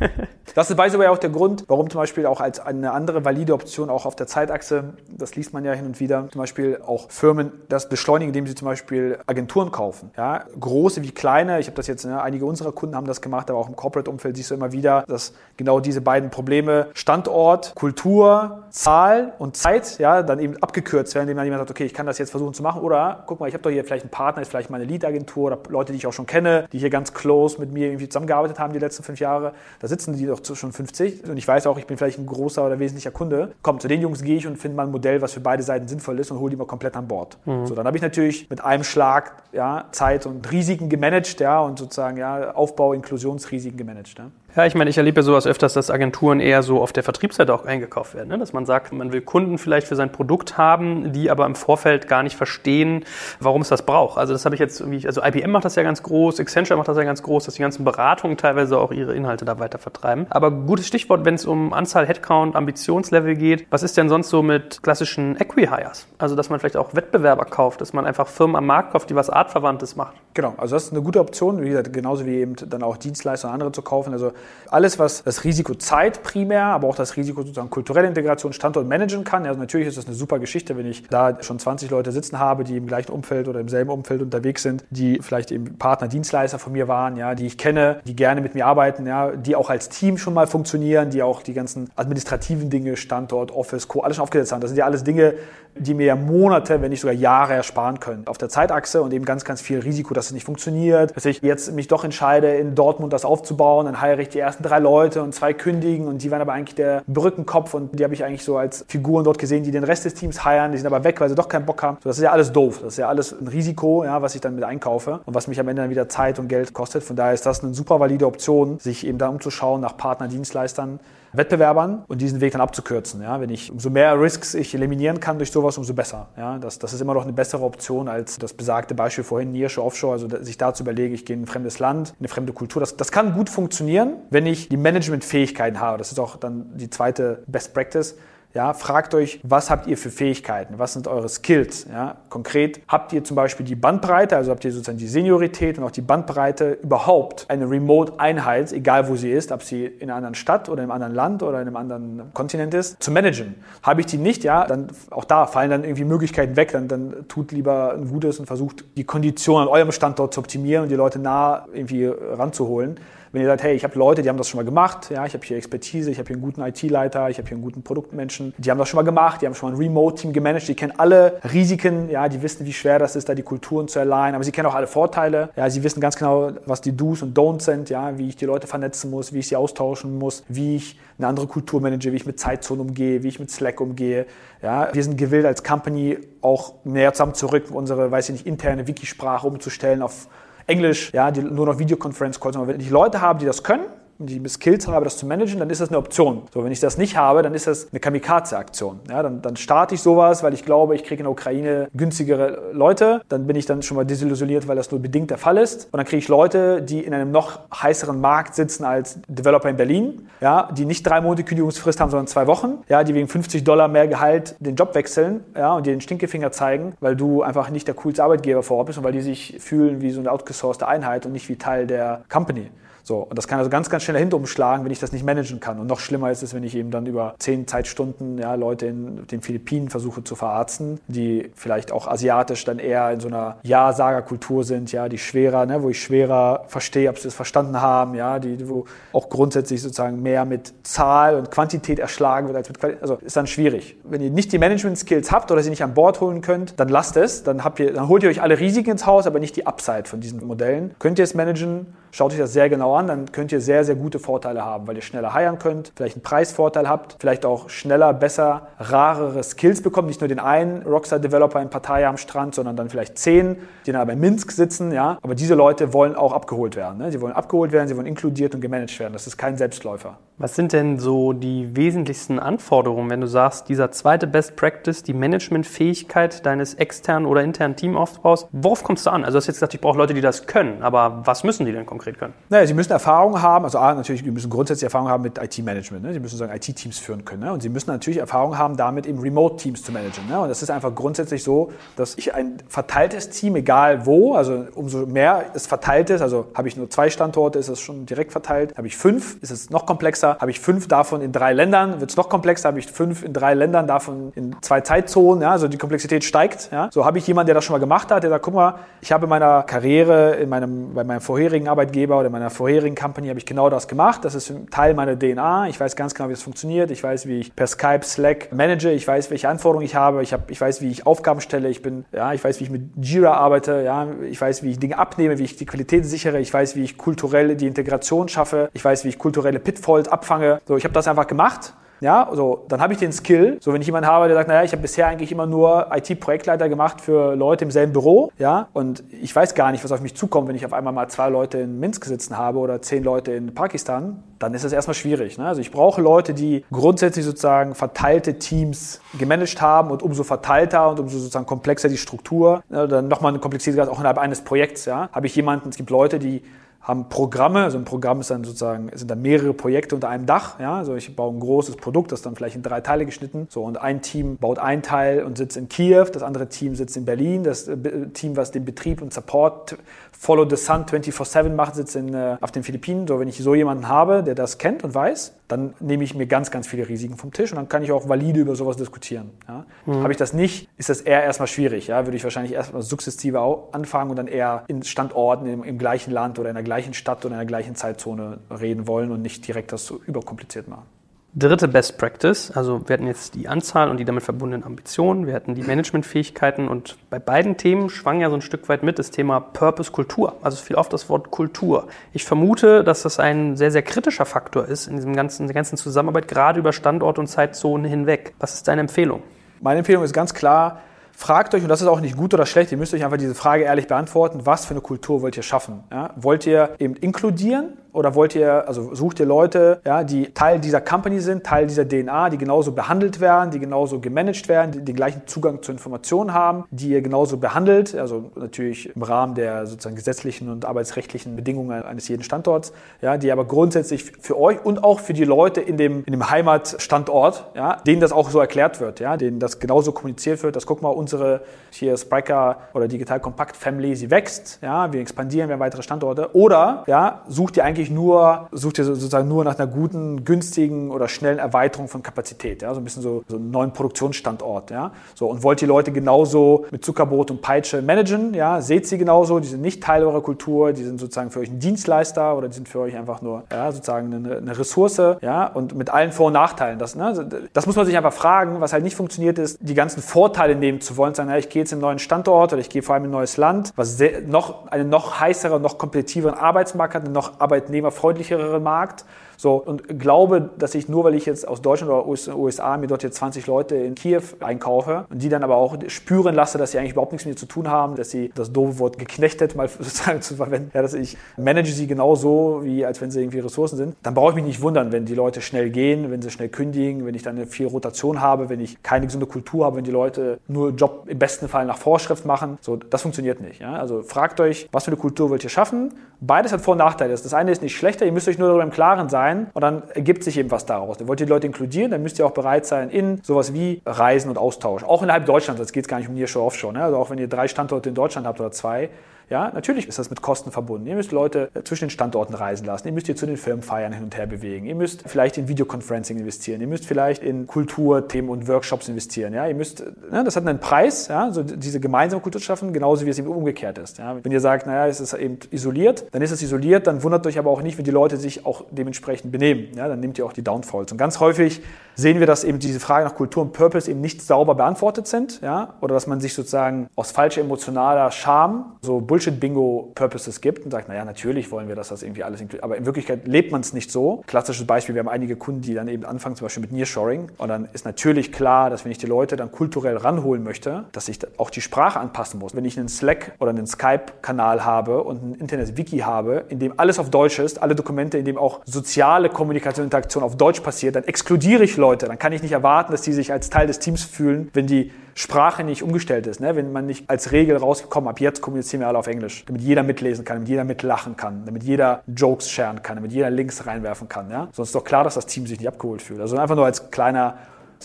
Speaker 2: Das, ist by the way auch der Grund, warum zum Beispiel auch als eine andere valide Option auch auf der Zeitachse, das liest man ja hin und wieder, zum Beispiel auch Firmen das beschleunigen, indem sie zum Beispiel Agenturen kaufen. Ja, große wie kleine, ich habe das jetzt, ne, einige unserer Kunden haben das gemacht, aber auch im Corporate-Umfeld siehst du immer wieder, dass genau diese beiden Probleme Standort, Kultur, Zahl und Zeit, ja, dann eben abgekürzt werden, indem dann jemand sagt, okay, ich kann das jetzt versuchen zu machen oder guck mal, ich habe doch hier vielleicht einen Partner, ist vielleicht meine Lead-Agentur oder Leute, die ich auch schon kenne, die hier ganz close mit mir irgendwie zusammengearbeitet haben die letzten fünf Jahre. Da sitzen die doch schon 50 und ich weiß auch, ich bin vielleicht ein großer oder wesentlicher Kunde. Komm, zu den Jungs gehe ich und finde mal ein Modell, was für beide Seiten sinnvoll ist und hole die mal komplett an Bord. Mhm. So, dann habe ich natürlich mit einem Schlag ja, Zeit und Risiken gemanagt ja, und sozusagen ja, Aufbau, Inklusionsrisiken gemanagt. Ja.
Speaker 1: Ja, ich meine, ich erlebe sowas öfters, dass Agenturen eher so auf der Vertriebsseite auch eingekauft werden. Ne? Dass man sagt, man will Kunden vielleicht für sein Produkt haben, die aber im Vorfeld gar nicht verstehen, warum es das braucht. Also das habe ich jetzt irgendwie, also IBM macht das ja ganz groß, Accenture macht das ja ganz groß, dass die ganzen Beratungen teilweise auch ihre Inhalte da weiter vertreiben. Aber gutes Stichwort, wenn es um Anzahl Headcount, Ambitionslevel geht. Was ist denn sonst so mit klassischen Equi-Hires? Also dass man vielleicht auch Wettbewerber kauft, dass man einfach Firmen am Markt kauft, die was Artverwandtes macht.
Speaker 2: Genau, also das ist eine gute Option, wie gesagt, genauso wie eben dann auch Dienstleister und andere zu kaufen. Also alles, was das Risiko Zeit primär, aber auch das Risiko sozusagen kulturelle Integration, Standort managen kann. Also natürlich ist das eine super Geschichte, wenn ich da schon 20 Leute sitzen habe, die im gleichen Umfeld oder im selben Umfeld unterwegs sind, die vielleicht eben Partner, Dienstleister von mir waren, ja, die ich kenne, die gerne mit mir arbeiten, ja, die auch als Team schon mal funktionieren, die auch die ganzen administrativen Dinge, Standort, Office, Co. alles schon aufgesetzt haben. Das sind ja alles Dinge, die mir Monate, wenn nicht sogar Jahre ersparen können. Auf der Zeitachse und eben ganz, ganz viel Risiko, dass es nicht funktioniert. Dass ich jetzt mich doch entscheide, in Dortmund das aufzubauen, dann heire ich die ersten drei Leute und zwei kündigen und die waren aber eigentlich der Brückenkopf und die habe ich eigentlich so als Figuren dort gesehen, die den Rest des Teams heiern, die sind aber weg, weil sie doch keinen Bock haben. So, das ist ja alles doof. Das ist ja alles ein Risiko, ja, was ich dann mit einkaufe und was mich am Ende dann wieder Zeit und Geld kostet. Von daher ist das eine super valide Option, sich eben da umzuschauen nach Partnerdienstleistern Wettbewerbern und diesen Weg dann abzukürzen. Ja? Wenn ich umso mehr Risks ich eliminieren kann durch sowas, umso besser. Ja? Das, das ist immer noch eine bessere Option als das besagte Beispiel vorhin, Niersche Offshore, also sich da zu überlegen, ich gehe in ein fremdes Land, in eine fremde Kultur. Das, das kann gut funktionieren, wenn ich die Managementfähigkeiten habe. Das ist auch dann die zweite Best Practice ja, fragt euch, was habt ihr für Fähigkeiten? Was sind eure Skills? Ja, konkret habt ihr zum Beispiel die Bandbreite, also habt ihr sozusagen die Seniorität und auch die Bandbreite überhaupt eine Remote-Einheit, egal wo sie ist, ob sie in einer anderen Stadt oder einem anderen Land oder in einem anderen Kontinent ist, zu managen. Habe ich die nicht, ja, dann auch da fallen dann irgendwie Möglichkeiten weg. Dann, dann tut lieber ein Gutes und versucht die Kondition an eurem Standort zu optimieren und die Leute nah irgendwie ranzuholen. Wenn ihr sagt, hey, ich habe Leute, die haben das schon mal gemacht, ja, ich habe hier Expertise, ich habe hier einen guten IT-Leiter, ich habe hier einen guten Produktmenschen, die haben das schon mal gemacht, die haben schon mal ein Remote-Team gemanagt, die kennen alle Risiken, ja, die wissen, wie schwer das ist, da die Kulturen zu alignen, aber sie kennen auch alle Vorteile, ja, sie wissen ganz genau, was die Do's und Don'ts sind, ja, wie ich die Leute vernetzen muss, wie ich sie austauschen muss, wie ich eine andere Kultur manage, wie ich mit Zeitzonen umgehe, wie ich mit Slack umgehe, ja, wir sind gewillt als Company auch näher zusammen zurück, unsere, weiß ich nicht, interne Wikisprache umzustellen auf Englisch, ja, die nur noch Videoconference-Calls. Wenn ich Leute habe, die das können, die Skills habe, das zu managen, dann ist das eine Option. So, wenn ich das nicht habe, dann ist das eine Kamikaze-Aktion. Ja, dann, dann starte ich sowas, weil ich glaube, ich kriege in der Ukraine günstigere Leute. Dann bin ich dann schon mal desillusioniert, weil das nur bedingt der Fall ist. Und dann kriege ich Leute, die in einem noch heißeren Markt sitzen als Developer in Berlin, ja, die nicht drei Monate Kündigungsfrist haben, sondern zwei Wochen, ja, die wegen 50 Dollar mehr Gehalt den Job wechseln ja, und dir den Stinkefinger zeigen, weil du einfach nicht der coolste Arbeitgeber vor Ort bist und weil die sich fühlen wie so eine outgesourcete Einheit und nicht wie Teil der Company. So, und das kann also ganz, ganz schnell dahinter umschlagen, wenn ich das nicht managen kann. Und noch schlimmer ist es, wenn ich eben dann über zehn Zeitstunden ja, Leute in den Philippinen versuche zu verarzten, die vielleicht auch asiatisch dann eher in so einer Ja-Sager-Kultur sind, ja, die schwerer, ne, wo ich schwerer verstehe, ob sie es verstanden haben, ja, die, wo auch grundsätzlich sozusagen mehr mit Zahl und Quantität erschlagen wird als mit Qualität. Also ist dann schwierig. Wenn ihr nicht die Management-Skills habt oder sie nicht an Bord holen könnt, dann lasst es. Dann, habt ihr, dann holt ihr euch alle Risiken ins Haus, aber nicht die Upside von diesen Modellen. Könnt ihr es managen? Schaut euch das sehr genau an, dann könnt ihr sehr, sehr gute Vorteile haben, weil ihr schneller heiern könnt, vielleicht einen Preisvorteil habt, vielleicht auch schneller, besser, rarere Skills bekommt. Nicht nur den einen Rockstar-Developer in Pattaya am Strand, sondern dann vielleicht zehn, die dann aber in Minsk sitzen. Ja? Aber diese Leute wollen auch abgeholt werden. Ne? Sie wollen abgeholt werden, sie wollen inkludiert und gemanagt werden. Das ist kein Selbstläufer.
Speaker 1: Was sind denn so die wesentlichsten Anforderungen, wenn du sagst, dieser zweite Best Practice, die Managementfähigkeit deines externen oder internen Teamaufbaus, worauf kommst du an? Also du hast jetzt gesagt, ich brauche Leute, die das können, aber was müssen die denn konkret können?
Speaker 2: Naja, sie müssen Erfahrung haben, also A, natürlich, sie müssen grundsätzlich Erfahrung haben mit IT-Management. Ne? Sie müssen sagen, IT-Teams führen können. Ne? Und sie müssen natürlich Erfahrung haben, damit eben Remote-Teams zu managen. Ne? Und das ist einfach grundsätzlich so, dass ich ein verteiltes Team, egal wo, also umso mehr es verteilt ist, also habe ich nur zwei Standorte, ist es schon direkt verteilt. Habe ich fünf, ist es noch komplexer komplexer. Habe ich fünf davon in drei Ländern, wird es noch komplexer. Habe ich fünf in drei Ländern, davon in zwei Zeitzonen. Ja, also die Komplexität steigt. Ja. So habe ich jemanden, der das schon mal gemacht hat, der sagt, guck mal, ich habe in meiner Karriere, in meinem, bei meinem vorherigen Arbeitgeber oder meiner vorherigen Company habe ich genau das gemacht. Das ist Teil meiner DNA. Ich weiß ganz genau, wie es funktioniert. Ich weiß, wie ich per Skype, Slack manage. Ich weiß, welche Anforderungen ich habe. Ich, hab, ich weiß, wie ich Aufgaben stelle. Ich bin, ja, ich weiß, wie ich mit Jira arbeite. Ja, ich weiß, wie ich Dinge abnehme, wie ich die Qualität sichere. Ich weiß, wie ich kulturell die Integration schaffe. Ich weiß, wie ich kulturelle Pitfalls ab abfange. So, ich habe das einfach gemacht. Ja, so, dann habe ich den Skill. So, wenn ich jemanden habe, der sagt, naja, ich habe bisher eigentlich immer nur IT-Projektleiter gemacht für Leute im selben Büro, ja, und ich weiß gar nicht, was auf mich zukommt, wenn ich auf einmal mal zwei Leute in Minsk sitzen habe oder zehn Leute in Pakistan, dann ist es erstmal schwierig. Ne? Also ich brauche Leute, die grundsätzlich sozusagen verteilte Teams gemanagt haben und umso verteilter und umso sozusagen komplexer die Struktur, ne, dann nochmal eine Komplexität auch innerhalb eines Projekts, ja, habe ich jemanden, es gibt Leute, die haben Programme, also ein Programm ist dann sozusagen, sind dann mehrere Projekte unter einem Dach, ja, also ich baue ein großes Produkt, das dann vielleicht in drei Teile geschnitten, so und ein Team baut ein Teil und sitzt in Kiew, das andere Team sitzt in Berlin, das äh, Team, was den Betrieb und Support Follow the Sun 24/7 macht, sitzt in, äh, auf den Philippinen, so wenn ich so jemanden habe, der das kennt und weiß, dann nehme ich mir ganz, ganz viele Risiken vom Tisch und dann kann ich auch valide über sowas diskutieren. Ja. Mhm. Habe ich das nicht, ist das eher erstmal schwierig, ja, würde ich wahrscheinlich erstmal sukzessive anfangen und dann eher in Standorten im, im gleichen Land oder in der gleichen Stadt oder in der gleichen Zeitzone reden wollen und nicht direkt das so überkompliziert machen.
Speaker 1: Dritte Best Practice, also wir hatten jetzt die Anzahl und die damit verbundenen Ambitionen, wir hatten die Managementfähigkeiten und bei beiden Themen schwang ja so ein Stück weit mit das Thema Purpose Kultur. Also es fiel oft das Wort Kultur. Ich vermute, dass das ein sehr, sehr kritischer Faktor ist in diesem ganzen, der ganzen Zusammenarbeit, gerade über Standort und Zeitzonen hinweg. Was ist deine Empfehlung?
Speaker 2: Meine Empfehlung ist ganz klar, fragt euch, und das ist auch nicht gut oder schlecht, ihr müsst euch einfach diese Frage ehrlich beantworten, was für eine Kultur wollt ihr schaffen? Ja? Wollt ihr eben inkludieren? Oder wollt ihr, also sucht ihr Leute, ja, die Teil dieser Company sind, Teil dieser DNA, die genauso behandelt werden, die genauso gemanagt werden, die den gleichen Zugang zu Informationen haben, die ihr genauso behandelt, also natürlich im Rahmen der sozusagen gesetzlichen und arbeitsrechtlichen Bedingungen eines jeden Standorts, ja, die aber grundsätzlich für euch und auch für die Leute in dem, in dem Heimatstandort, ja, denen das auch so erklärt wird, ja, denen das genauso kommuniziert wird, dass guck mal, unsere hier Spriker oder Digital Compact Family, sie wächst, ja, wir expandieren, wir haben weitere Standorte. Oder ja, sucht ihr eigentlich nur, sucht ihr sozusagen nur nach einer guten, günstigen oder schnellen Erweiterung von Kapazität, ja, so ein bisschen so, so einen neuen Produktionsstandort, ja. So, und wollt die Leute genauso mit Zuckerbrot und Peitsche managen, ja, seht sie genauso, die sind nicht Teil eurer Kultur, die sind sozusagen für euch ein Dienstleister oder die sind für euch einfach nur, ja, sozusagen eine, eine Ressource, ja, und mit allen Vor- und Nachteilen. Das, ne, das muss man sich einfach fragen, was halt nicht funktioniert ist, die ganzen Vorteile nehmen zu wollen, sagen, ja, ich gehe jetzt in einen neuen Standort oder ich gehe vor allem in ein neues Land, was sehr, noch, einen noch heißeren, noch kompetitiveren Arbeitsmarkt hat, einen noch arbeitnehmerfreundlicheren Markt so, und glaube, dass ich nur, weil ich jetzt aus Deutschland oder USA mir dort jetzt 20 Leute in Kiew einkaufe und die dann aber auch spüren lasse, dass sie eigentlich überhaupt nichts mit mir zu tun haben, dass sie das doofe Wort geknechtet mal sozusagen zu verwenden, ja, dass ich manage sie genauso, wie als wenn sie irgendwie Ressourcen sind, dann brauche ich mich nicht wundern, wenn die Leute schnell gehen, wenn sie schnell kündigen, wenn ich dann eine viel Rotation habe, wenn ich keine gesunde Kultur habe, wenn die Leute nur Job im besten Fall nach Vorschrift machen. So, das funktioniert nicht. Ja? Also fragt euch, was für eine Kultur wollt ihr schaffen? Beides hat Vor- und Nachteile. Das eine ist nicht schlechter, ihr müsst euch nur darüber im Klaren sein, sein und dann ergibt sich eben was daraus. Dann wollt ihr die Leute inkludieren, dann müsst ihr auch bereit sein in sowas wie Reisen und Austausch. Auch innerhalb Deutschlands, jetzt geht es gar nicht um Nearshore Offshore. Ne? Also auch wenn ihr drei Standorte in Deutschland habt oder zwei, ja, natürlich ist das mit Kosten verbunden. Ihr müsst Leute zwischen den Standorten reisen lassen. Ihr müsst ihr zu den Firmenfeiern hin und her bewegen. Ihr müsst vielleicht in Videoconferencing investieren. Ihr müsst vielleicht in Kulturthemen und Workshops investieren. Ja, ihr müsst, ne, das hat einen Preis, ja, so diese gemeinsame Kultur schaffen, genauso wie es eben umgekehrt ist. Ja. Wenn ihr sagt, naja, es ist eben isoliert, dann ist es isoliert, dann wundert euch aber auch nicht, wenn die Leute sich auch dementsprechend benehmen. Ja, dann nehmt ihr auch die Downfalls. Und ganz häufig sehen wir, dass eben diese Frage nach Kultur und Purpose eben nicht sauber beantwortet sind, ja, oder dass man sich sozusagen aus falscher emotionaler Scham so Bullshit Bullshit-Bingo-Purposes gibt und sagt, naja, natürlich wollen wir, dass das irgendwie alles inkludiert. Aber in Wirklichkeit lebt man es nicht so. Klassisches Beispiel, wir haben einige Kunden, die dann eben anfangen, zum Beispiel mit Nearshoring. Und dann ist natürlich klar, dass wenn ich die Leute dann kulturell ranholen möchte, dass ich auch die Sprache anpassen muss. Wenn ich einen Slack oder einen Skype-Kanal habe und ein Internet-Wiki habe, in dem alles auf Deutsch ist, alle Dokumente, in dem auch soziale Kommunikation, und Interaktion auf Deutsch passiert, dann exkludiere ich Leute. Dann kann ich nicht erwarten, dass die sich als Teil des Teams fühlen, wenn die Sprache nicht umgestellt ist, ne? wenn man nicht als Regel rausgekommen, ab jetzt kommunizieren wir alle auf Englisch, damit jeder mitlesen kann, damit jeder mitlachen kann, damit jeder Jokes sharen kann, damit jeder Links reinwerfen kann. Ja? Sonst ist doch klar, dass das Team sich nicht abgeholt fühlt. Also einfach nur als kleiner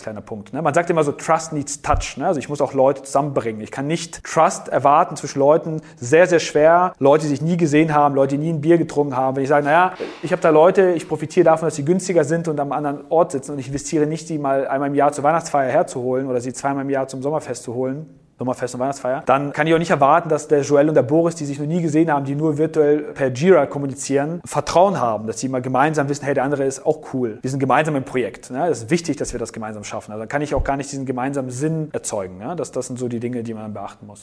Speaker 2: kleiner Punkt. Ne? Man sagt immer so, Trust needs Touch. Ne? Also ich muss auch Leute zusammenbringen. Ich kann nicht Trust erwarten zwischen Leuten. Sehr, sehr schwer. Leute, die sich nie gesehen haben, Leute, die nie ein Bier getrunken haben. Wenn ich sage, naja, ich habe da Leute, ich profitiere davon, dass sie günstiger sind und am anderen Ort sitzen und ich investiere nicht, die mal einmal im Jahr zur Weihnachtsfeier herzuholen oder sie zweimal im Jahr zum Sommerfest zu holen, Sommerfest und Weihnachtsfeier, dann kann ich auch nicht erwarten, dass der Joel und der Boris, die sich noch nie gesehen haben, die nur virtuell per Jira kommunizieren, Vertrauen haben, dass sie mal gemeinsam wissen, hey, der andere ist auch cool. Wir sind gemeinsam im Projekt. Ne? Ist wichtig, dass wir das gemeinsam schaffen. Also kann ich auch gar nicht diesen gemeinsamen Sinn erzeugen. Ne? Das, das sind so die Dinge, die man beachten muss.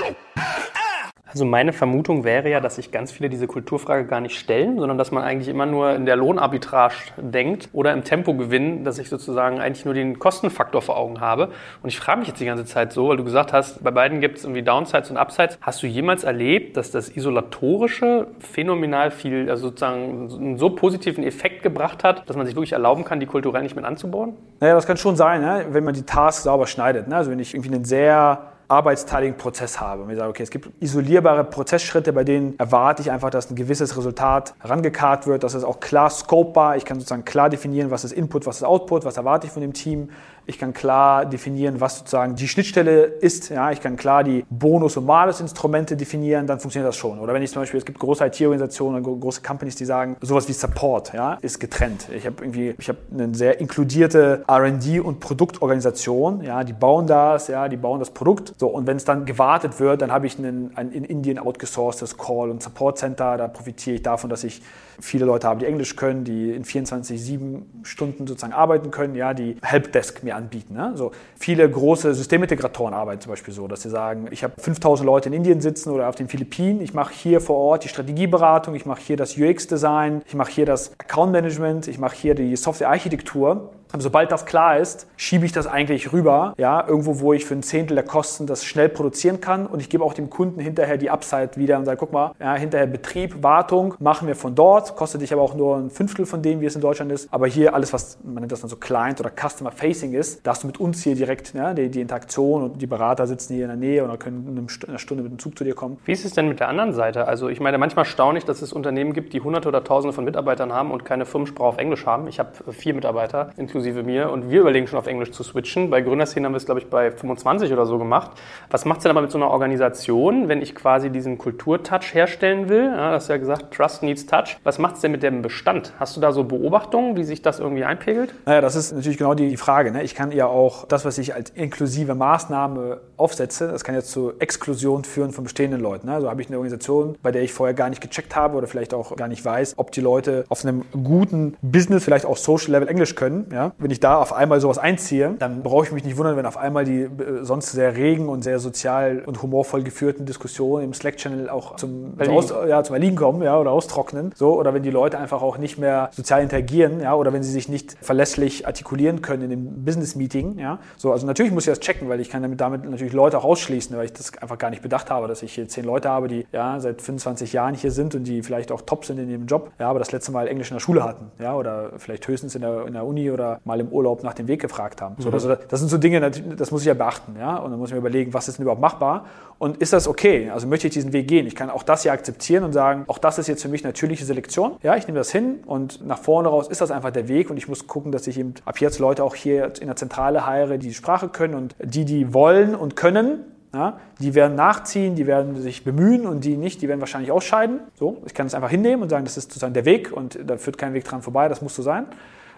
Speaker 1: Also meine Vermutung wäre ja, dass sich ganz viele diese Kulturfrage gar nicht stellen, sondern dass man eigentlich immer nur in der Lohnarbitrage denkt oder im Tempogewinn, dass ich sozusagen eigentlich nur den Kostenfaktor vor Augen habe. Und ich frage mich jetzt die ganze Zeit so, weil du gesagt hast, bei beiden gibt es irgendwie Downsides und Upsides. Hast du jemals erlebt, dass das Isolatorische phänomenal viel, also sozusagen einen so positiven Effekt gebracht hat, dass man sich wirklich erlauben kann, die kulturell nicht mit anzubauen?
Speaker 2: Naja, das kann schon sein, ne? wenn man die Tasks sauber schneidet. Ne? Also wenn ich irgendwie einen sehr arbeitsteiligen Prozess habe. Und wir sagen, okay, es gibt isolierbare Prozessschritte, bei denen erwarte ich einfach, dass ein gewisses Resultat herangekarrt wird, dass es auch klar scopebar, ich kann sozusagen klar definieren, was ist Input, was ist Output, was erwarte ich von dem Team. Ich kann klar definieren, was sozusagen die Schnittstelle ist. Ja, ich kann klar die Bonus- und Malus-Instrumente definieren, dann funktioniert das schon. Oder wenn ich zum Beispiel, es gibt große IT-Organisationen, große Companies, die sagen, sowas wie Support ja, ist getrennt. Ich habe irgendwie, ich habe eine sehr inkludierte R&D- und Produktorganisation. Ja, die bauen das, ja, die bauen das Produkt. So, und wenn es dann gewartet wird, dann habe ich einen, ein in Indien outgesourcedes Call- und Support Center. Da profitiere ich davon, dass ich viele Leute habe, die Englisch können, die in 24, 7 Stunden sozusagen arbeiten können, ja, die Helpdesk mir anbieten. Ne? So viele große Systemintegratoren arbeiten zum Beispiel so, dass sie sagen, ich habe 5000 Leute in Indien sitzen oder auf den Philippinen, ich mache hier vor Ort die Strategieberatung, ich mache hier das UX-Design, ich mache hier das Account-Management, ich mache hier die Software-Architektur sobald das klar ist, schiebe ich das eigentlich rüber, ja, irgendwo, wo ich für ein Zehntel der Kosten das schnell produzieren kann und ich gebe auch dem Kunden hinterher die Upside wieder und sage, guck mal, ja, hinterher Betrieb, Wartung machen wir von dort, kostet dich aber auch nur ein Fünftel von dem, wie es in Deutschland ist, aber hier alles, was man nennt das dann so Client oder Customer Facing ist, da hast du mit uns hier direkt ja, die, die Interaktion und die Berater sitzen hier in der Nähe oder können in einer Stunde mit dem Zug zu dir kommen.
Speaker 1: Wie ist es denn mit der anderen Seite? Also ich meine, manchmal staune ich, dass es Unternehmen gibt, die hunderte oder tausende von Mitarbeitern haben und keine Firmensprache auf Englisch haben. Ich habe vier Mitarbeiter, inklusive inklusive mir. Und wir überlegen schon auf Englisch zu switchen. Bei Gründerszenen haben wir es, glaube ich, bei 25 oder so gemacht. Was macht es denn aber mit so einer Organisation, wenn ich quasi diesen Kulturtouch herstellen will? Ja, das ist ja gesagt, Trust needs Touch. Was macht es denn mit dem Bestand? Hast du da so Beobachtungen, wie sich das irgendwie einpegelt?
Speaker 2: Naja, das ist natürlich genau die Frage. Ne? Ich kann ja auch das, was ich als inklusive Maßnahme aufsetze, das kann jetzt zu Exklusion führen von bestehenden Leuten. Ne? Also habe ich eine Organisation, bei der ich vorher gar nicht gecheckt habe oder vielleicht auch gar nicht weiß, ob die Leute auf einem guten Business, vielleicht auch Social Level Englisch können. Ja? Wenn ich da auf einmal sowas einziehe, dann brauche ich mich nicht wundern, wenn auf einmal die äh, sonst sehr regen und sehr sozial und humorvoll geführten Diskussionen im Slack-Channel auch zum, Erliegen. Aus, ja, zum Erliegen kommen ja, oder austrocknen. So, oder wenn die Leute einfach auch nicht mehr sozial interagieren ja, oder wenn sie sich nicht verlässlich artikulieren können in dem Business-Meeting. Ja. So, also natürlich muss ich das checken, weil ich kann damit, damit natürlich Leute auch ausschließen, weil ich das einfach gar nicht bedacht habe, dass ich hier zehn Leute habe, die ja, seit 25 Jahren hier sind und die vielleicht auch top sind in ihrem Job, ja, aber das letzte Mal Englisch in der Schule hatten ja, oder vielleicht höchstens in der, in der Uni oder mal im Urlaub nach dem Weg gefragt haben. So, mhm. also das sind so Dinge, das muss ich ja beachten. Ja? Und dann muss ich mir überlegen, was ist denn überhaupt machbar und ist das okay? Also möchte ich diesen Weg gehen? Ich kann auch das ja akzeptieren und sagen, auch das ist jetzt für mich natürliche Selektion. Ja, ich nehme das hin und nach vorne raus ist das einfach der Weg und ich muss gucken, dass ich eben ab jetzt Leute auch hier in der Zentrale heiere, die die Sprache können und die, die wollen und können, ja, die werden nachziehen, die werden sich bemühen und die nicht, die werden wahrscheinlich ausscheiden. So, ich kann es einfach hinnehmen und sagen, das ist sozusagen der Weg und da führt kein Weg dran vorbei, das muss so sein.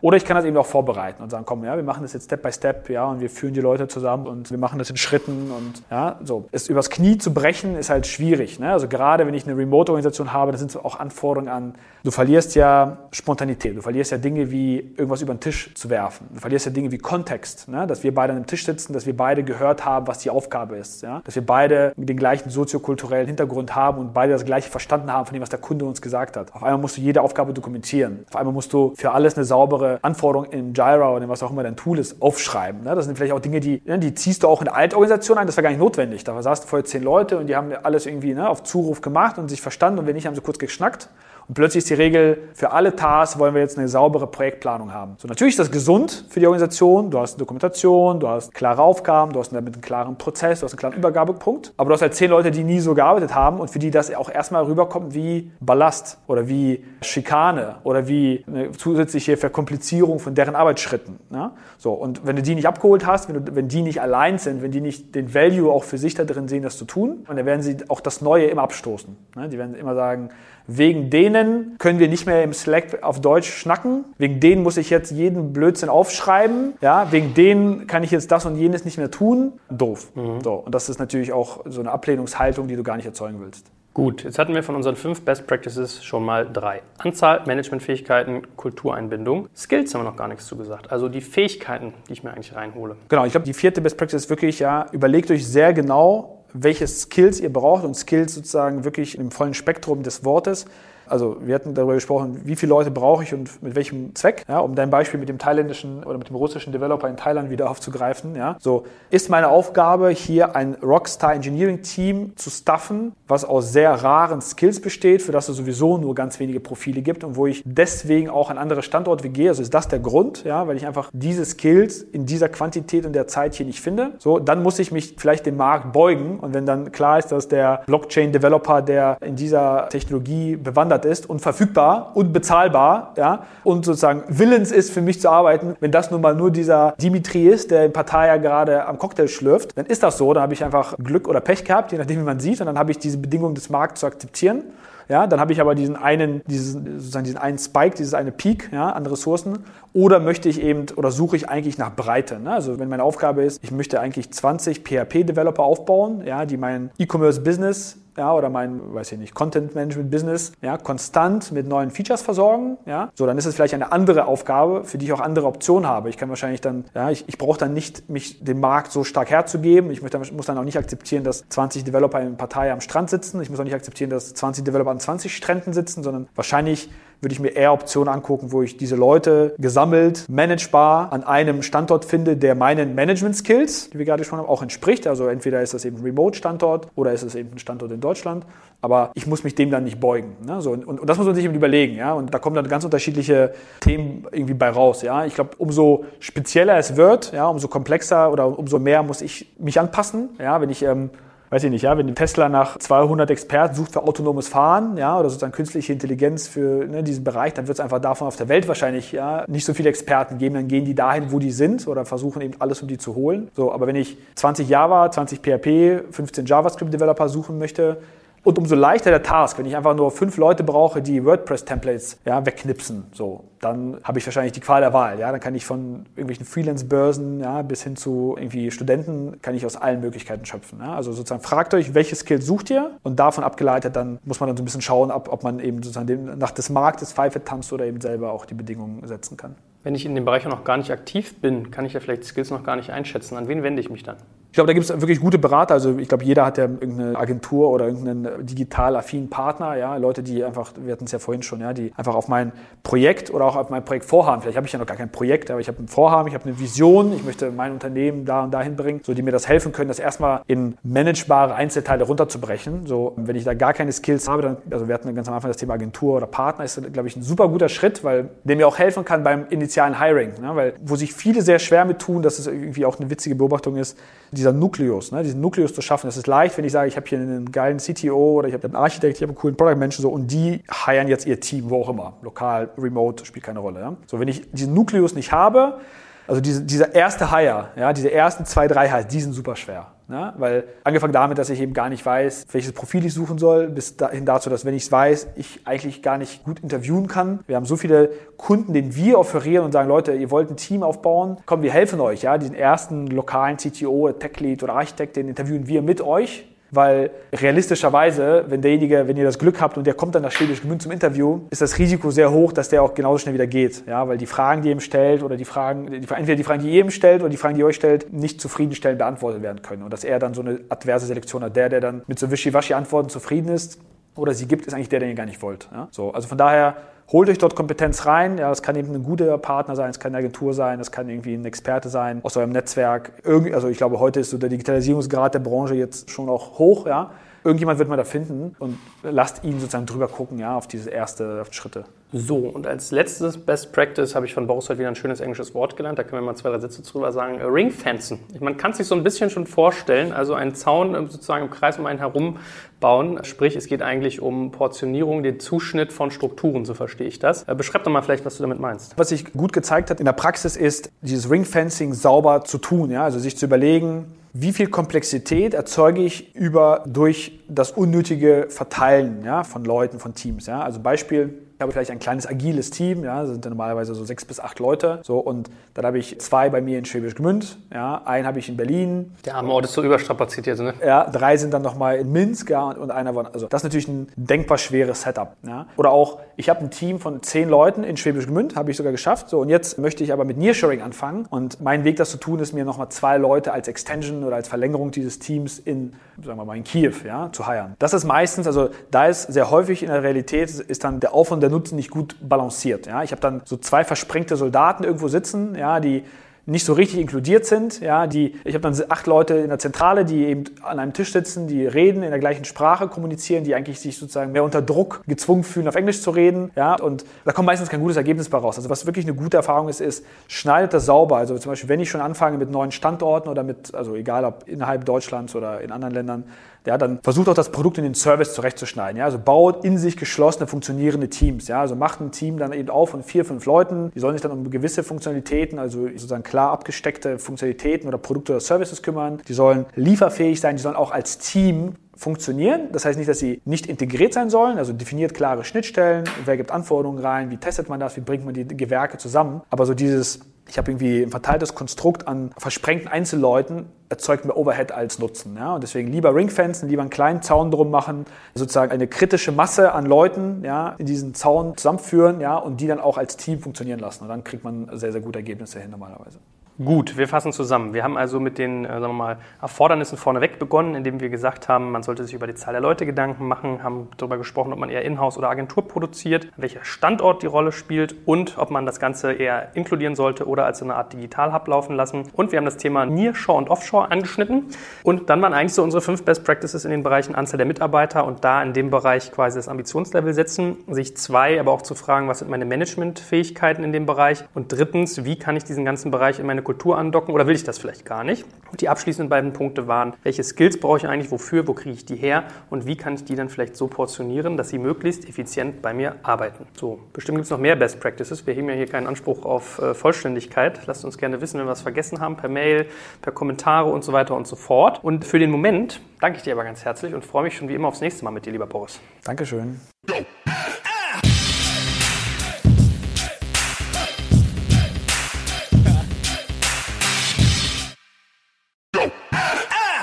Speaker 2: Oder ich kann das eben auch vorbereiten und sagen, komm, ja, wir machen das jetzt Step by Step, ja, und wir führen die Leute zusammen und wir machen das in Schritten und ja, so. Es übers Knie zu brechen ist halt schwierig. Ne? Also gerade wenn ich eine Remote-Organisation habe, da sind auch Anforderungen an, du verlierst ja Spontanität, du verlierst ja Dinge wie irgendwas über den Tisch zu werfen, du verlierst ja Dinge wie Kontext, ne? dass wir beide an einem Tisch sitzen, dass wir beide gehört haben, was die Aufgabe ist, ja? dass wir beide den gleichen soziokulturellen Hintergrund haben und beide das gleiche verstanden haben von dem, was der Kunde uns gesagt hat. Auf einmal musst du jede Aufgabe dokumentieren. Auf einmal musst du für alles eine saubere Anforderungen in Jira oder in was auch immer dein Tool ist, aufschreiben. Ne? Das sind vielleicht auch Dinge, die, ne, die ziehst du auch in der Altorganisation ein, das war gar nicht notwendig. Da saßen vorher zehn Leute und die haben alles irgendwie ne, auf Zuruf gemacht und sich verstanden und wenn nicht, haben sie kurz geschnackt. Und plötzlich ist die Regel, für alle Tasks wollen wir jetzt eine saubere Projektplanung haben. So, natürlich ist das gesund für die Organisation. Du hast eine Dokumentation, du hast klare Aufgaben, du hast damit einen klaren Prozess, du hast einen klaren Übergabepunkt. Aber du hast halt zehn Leute, die nie so gearbeitet haben und für die das auch erstmal rüberkommt wie Ballast oder wie Schikane oder wie eine zusätzliche Verkomplizierung von deren Arbeitsschritten. Ne? So, und wenn du die nicht abgeholt hast, wenn, du, wenn die nicht allein sind, wenn die nicht den Value auch für sich da drin sehen, das zu tun, dann werden sie auch das Neue immer abstoßen. Ne? Die werden immer sagen, Wegen denen können wir nicht mehr im Slack auf Deutsch schnacken. Wegen denen muss ich jetzt jeden Blödsinn aufschreiben. Ja, wegen denen kann ich jetzt das und jenes nicht mehr tun. Doof. Mhm. So, und das ist natürlich auch so eine Ablehnungshaltung, die du gar nicht erzeugen willst.
Speaker 1: Gut, jetzt hatten wir von unseren fünf Best Practices schon mal drei. Anzahl, Managementfähigkeiten, Kultureinbindung. Skills haben wir noch gar nichts zu gesagt. Also die Fähigkeiten, die ich mir eigentlich reinhole.
Speaker 2: Genau, ich glaube, die vierte Best Practice ist wirklich, ja, überlegt euch sehr genau, welche Skills ihr braucht und Skills sozusagen wirklich im vollen Spektrum des Wortes. Also wir hatten darüber gesprochen, wie viele Leute brauche ich und mit welchem Zweck, ja, um dein Beispiel mit dem thailändischen oder mit dem russischen Developer in Thailand wieder aufzugreifen. Ja. So ist meine Aufgabe, hier ein Rockstar Engineering Team zu staffen, was aus sehr raren Skills besteht, für das es sowieso nur ganz wenige Profile gibt und wo ich deswegen auch an andere Standorte gehe. Also ist das der Grund, ja, weil ich einfach diese Skills in dieser Quantität und der Zeit hier nicht finde. So, dann muss ich mich vielleicht dem Markt beugen und wenn dann klar ist, dass der Blockchain-Developer, der in dieser Technologie bewandert geliefert ist und verfügbar und bezahlbar, ja, und sozusagen willens ist, für mich zu arbeiten, wenn das nun mal nur dieser Dimitri ist, der in Partei gerade am Cocktail schlürft, dann ist das so, dann habe ich einfach Glück oder Pech gehabt, je nachdem, wie man sieht, und dann habe ich diese Bedingungen des Markts zu akzeptieren. Ja, dann habe ich aber diesen einen, diesen, sozusagen diesen einen Spike, dieses eine Peak ja, an Ressourcen. Oder möchte ich eben, oder suche ich eigentlich nach Breite. Ne? Also wenn meine Aufgabe ist, ich möchte eigentlich 20 PHP-Developer aufbauen, ja, die mein E-Commerce-Business ja, oder mein, weiß ich nicht, Content Management Business, ja, konstant mit neuen Features versorgen, ja, so, dann ist es vielleicht eine andere Aufgabe, für die ich auch andere Optionen habe. Ich kann wahrscheinlich dann, ja, ich, ich brauche dann nicht, mich dem Markt so stark herzugeben. Ich muss dann auch nicht akzeptieren, dass 20 Developer in Partei am Strand sitzen. Ich muss auch nicht akzeptieren, dass 20 Developer an 20 Stränden sitzen, sondern wahrscheinlich würde ich mir eher Optionen angucken, wo ich diese Leute gesammelt, managebar an einem Standort finde, der meinen Management-Skills, die wir gerade schon haben, auch entspricht. Also entweder ist das eben ein Remote-Standort oder ist es eben ein Standort in Deutschland. Aber ich muss mich dem dann nicht beugen. Ne? So, und, und, das muss man sich eben überlegen. Ja? Und da kommen dann ganz unterschiedliche Themen irgendwie bei raus. Ja? Ich glaube, umso spezieller es wird, ja, umso komplexer oder umso mehr muss ich mich anpassen. Ja? Wenn ich ähm, weiß ich nicht, ja, wenn Tesla nach 200 Experten sucht für autonomes Fahren, ja, oder sozusagen künstliche Intelligenz für ne, diesen Bereich, dann wird es einfach davon auf der Welt wahrscheinlich ja, nicht so viele Experten geben. Dann gehen die dahin, wo die sind oder versuchen eben alles, um die zu holen. So, aber wenn ich 20 Java, 20 PHP, 15 JavaScript-Developer suchen möchte, und umso leichter der Task, wenn ich einfach nur fünf Leute brauche, die WordPress-Templates ja, wegknipsen, so, dann habe ich wahrscheinlich die Qual der Wahl. Ja? Dann kann ich von irgendwelchen Freelance-Börsen ja, bis hin zu irgendwie Studenten, kann ich aus allen Möglichkeiten schöpfen. Ja? Also sozusagen fragt euch, welche Skills sucht ihr und davon abgeleitet, dann muss man dann so ein bisschen schauen, ob, ob man eben sozusagen dem, nach des Marktes Pfeife tanzt oder eben selber auch die Bedingungen setzen kann.
Speaker 1: Wenn ich in dem Bereich noch gar nicht aktiv bin, kann ich ja vielleicht Skills noch gar nicht einschätzen. An wen wende ich mich dann?
Speaker 2: Ich glaube, da gibt es wirklich gute Berater. Also ich glaube, jeder hat ja irgendeine Agentur oder irgendeinen digital affinen Partner, ja, Leute, die einfach, wir hatten es ja vorhin schon, ja, die einfach auf mein Projekt oder auch auf mein Projekt vorhaben. Vielleicht habe ich ja noch gar kein Projekt, aber ich habe ein Vorhaben, ich habe eine Vision, ich möchte mein Unternehmen da und dahin bringen, so die mir das helfen können, das erstmal in managebare Einzelteile runterzubrechen. So, wenn ich da gar keine Skills habe, dann, also wir hatten ganz am Anfang das Thema Agentur oder Partner, ist, glaube ich, ein super guter Schritt, weil der mir auch helfen kann beim initialen Hiring. Ne? Weil wo sich viele sehr schwer mit tun, dass es irgendwie auch eine witzige Beobachtung ist, dieser Nukleus, ne, diesen Nukleus zu schaffen. Das ist leicht, wenn ich sage, ich habe hier einen geilen CTO oder ich habe einen Architekt, ich habe einen coolen Product-Menschen so und die heiern jetzt ihr Team, wo auch immer. Lokal, remote, spielt keine Rolle. Ja? So, wenn ich diesen Nukleus nicht habe, also diese, dieser erste Hire, ja, diese ersten zwei, drei Hires, die sind super schwer. Ja, weil angefangen damit, dass ich eben gar nicht weiß, welches Profil ich suchen soll, bis dahin dazu, dass wenn ich es weiß, ich eigentlich gar nicht gut interviewen kann. Wir haben so viele Kunden, denen wir offerieren und sagen, Leute, ihr wollt ein Team aufbauen, komm, wir helfen euch. Ja, diesen ersten lokalen CTO, Tech Lead oder Architekt, den interviewen wir mit euch weil realistischerweise, wenn derjenige, wenn ihr das Glück habt und der kommt dann nach Schwäbisch Gmünd zum Interview, ist das Risiko sehr hoch, dass der auch genauso schnell wieder geht. Ja, weil die Fragen, die ihr ihm stellt oder die Fragen, entweder die Fragen, die ihr ihm stellt oder die Fragen, die ihr euch stellt, nicht zufriedenstellend beantwortet werden können. Und dass er dann so eine adverse Selektion hat. Der, der dann mit so Wischiwaschi-Antworten zufrieden ist oder sie gibt, ist eigentlich der, den ihr gar nicht wollt. Ja? So, also von daher holt euch dort Kompetenz rein. Ja, das kann eben ein guter Partner sein, es kann eine Agentur sein, es kann irgendwie ein Experte sein aus eurem Netzwerk. Irgendwie, also ich glaube, heute ist so der Digitalisierungsgrad der Branche jetzt schon auch hoch. Ja? Irgendjemand wird man da finden und lasst ihn sozusagen drüber gucken, ja, auf diese ersten Schritte.
Speaker 1: So, und als letztes Best Practice habe ich von Boris heute wieder ein schönes englisches Wort gelernt. Da können wir mal zwei, drei Sätze drüber sagen. Äh, Ringfencen. Man kann es sich so ein bisschen schon vorstellen. Also einen Zaun äh, sozusagen im Kreis um einen herum bauen. Sprich, es geht eigentlich um Portionierung, den Zuschnitt von Strukturen, so verstehe ich das. Äh, beschreib doch mal vielleicht, was du damit meinst.
Speaker 2: Was sich gut gezeigt hat in der Praxis ist, dieses Ringfencing sauber zu tun. Ja? Also sich zu überlegen, wie viel Komplexität erzeuge ich über durch das unnötige Verteilen ja, von Leuten, von Teams. Ja? Also Beispiel, Ich habe vielleicht ein kleines agiles Team, ja, das sind dann normalerweise so sechs bis acht Leute. So, und dann habe ich zwei bei mir in Schwäbisch Gmünd, ja, einen habe ich in Berlin.
Speaker 1: Der arme Ort ist so überstrapaziert ne?
Speaker 2: Ja, drei sind dann nochmal in Minsk, ja, und, und einer war, also das ist natürlich ein denkbar schweres Setup. Ja. Oder auch, ich habe ein Team von zehn Leuten in Schwäbisch Gmünd, habe ich sogar geschafft. So, und jetzt möchte ich aber mit Nearshoring anfangen. Und mein Weg, das zu tun, ist mir nochmal zwei Leute als Extension oder als Verlängerung dieses Teams in, sagen wir mal, in Kiew, ja, zu heiren. Das ist meistens, also da ist sehr häufig in der Realität, ist dann der Aufwand der Nutzen nicht gut balanciert. Ja. Ich habe dann so zwei versprengte Soldaten irgendwo sitzen, ja, die nicht so richtig inkludiert sind. Ja, die, ich habe dann acht Leute in der Zentrale, die eben an einem Tisch sitzen, die reden in der gleichen Sprache, kommunizieren, die eigentlich sich sozusagen mehr unter Druck gezwungen fühlen, auf Englisch zu reden. Ja, und da kommt meistens kein gutes Ergebnis bei raus. Also was wirklich eine gute Erfahrung ist, ist, schneidet das sauber. Also zum Beispiel, wenn ich schon anfange mit neuen Standorten oder mit, also egal ob innerhalb Deutschlands oder in anderen Ländern, ja, dann versucht auch das Produkt in den Service zurechtzuschneiden. Ja, also baut in sich geschlossene, funktionierende Teams. Ja, also macht ein Team dann eben auf von vier, fünf Leuten. Die sollen sich dann um gewisse Funktionalitäten, also sozusagen klar abgesteckte Funktionalitäten oder Produkte oder Services kümmern. Die sollen lieferfähig sein. Die sollen auch als Team funktionieren. Das heißt nicht, dass sie nicht integriert sein sollen, also definiert klare Schnittstellen, wer gibt Anforderungen rein, wie testet man das, wie bringt man die Gewerke zusammen. Aber so dieses, ich habe irgendwie ein verteiltes Konstrukt an versprengten Einzelleuten, erzeugt mehr Overhead als Nutzen. Ja? Und deswegen lieber Ringfensen, lieber einen kleinen Zaun drum machen, sozusagen eine kritische Masse an Leuten ja, in diesen Zaun zusammenführen ja, und die dann auch als Team funktionieren lassen. Und dann kriegt man sehr, sehr gute Ergebnisse hin normalerweise.
Speaker 1: Gut, wir fassen zusammen. Wir haben also mit den äh, sagen wir mal, Erfordernissen vorneweg begonnen, indem wir gesagt haben, man sollte sich über die Zahl der Leute Gedanken machen, haben darüber gesprochen, ob man eher Inhouse oder Agentur produziert, welcher Standort die Rolle spielt und ob man das Ganze eher inkludieren sollte oder als eine Art Digital-Hub laufen lassen. Und wir haben das Thema Nearshore und Offshore angeschnitten. Und dann waren eigentlich so unsere fünf Best Practices in den Bereichen Anzahl der Mitarbeiter und da in dem Bereich quasi das Ambitionslevel setzen, sich zwei, aber auch zu fragen, was sind meine Managementfähigkeiten in dem Bereich und drittens, wie kann ich diesen ganzen Bereich in meine Kultur andocken oder will ich das vielleicht gar nicht? Und die abschließenden beiden Punkte waren, welche Skills brauche ich eigentlich, wofür, wo kriege ich die her und wie kann ich die dann vielleicht so portionieren, dass sie möglichst effizient bei mir arbeiten. So, bestimmt gibt es noch mehr Best Practices. Wir heben ja hier keinen Anspruch auf äh, Vollständigkeit. Lasst uns gerne wissen, wenn wir was vergessen haben, per Mail, per Kommentare und so weiter und so fort. Und für den Moment danke ich dir aber ganz herzlich und freue mich schon wie immer aufs nächste Mal mit dir, lieber Boris.
Speaker 2: Dankeschön.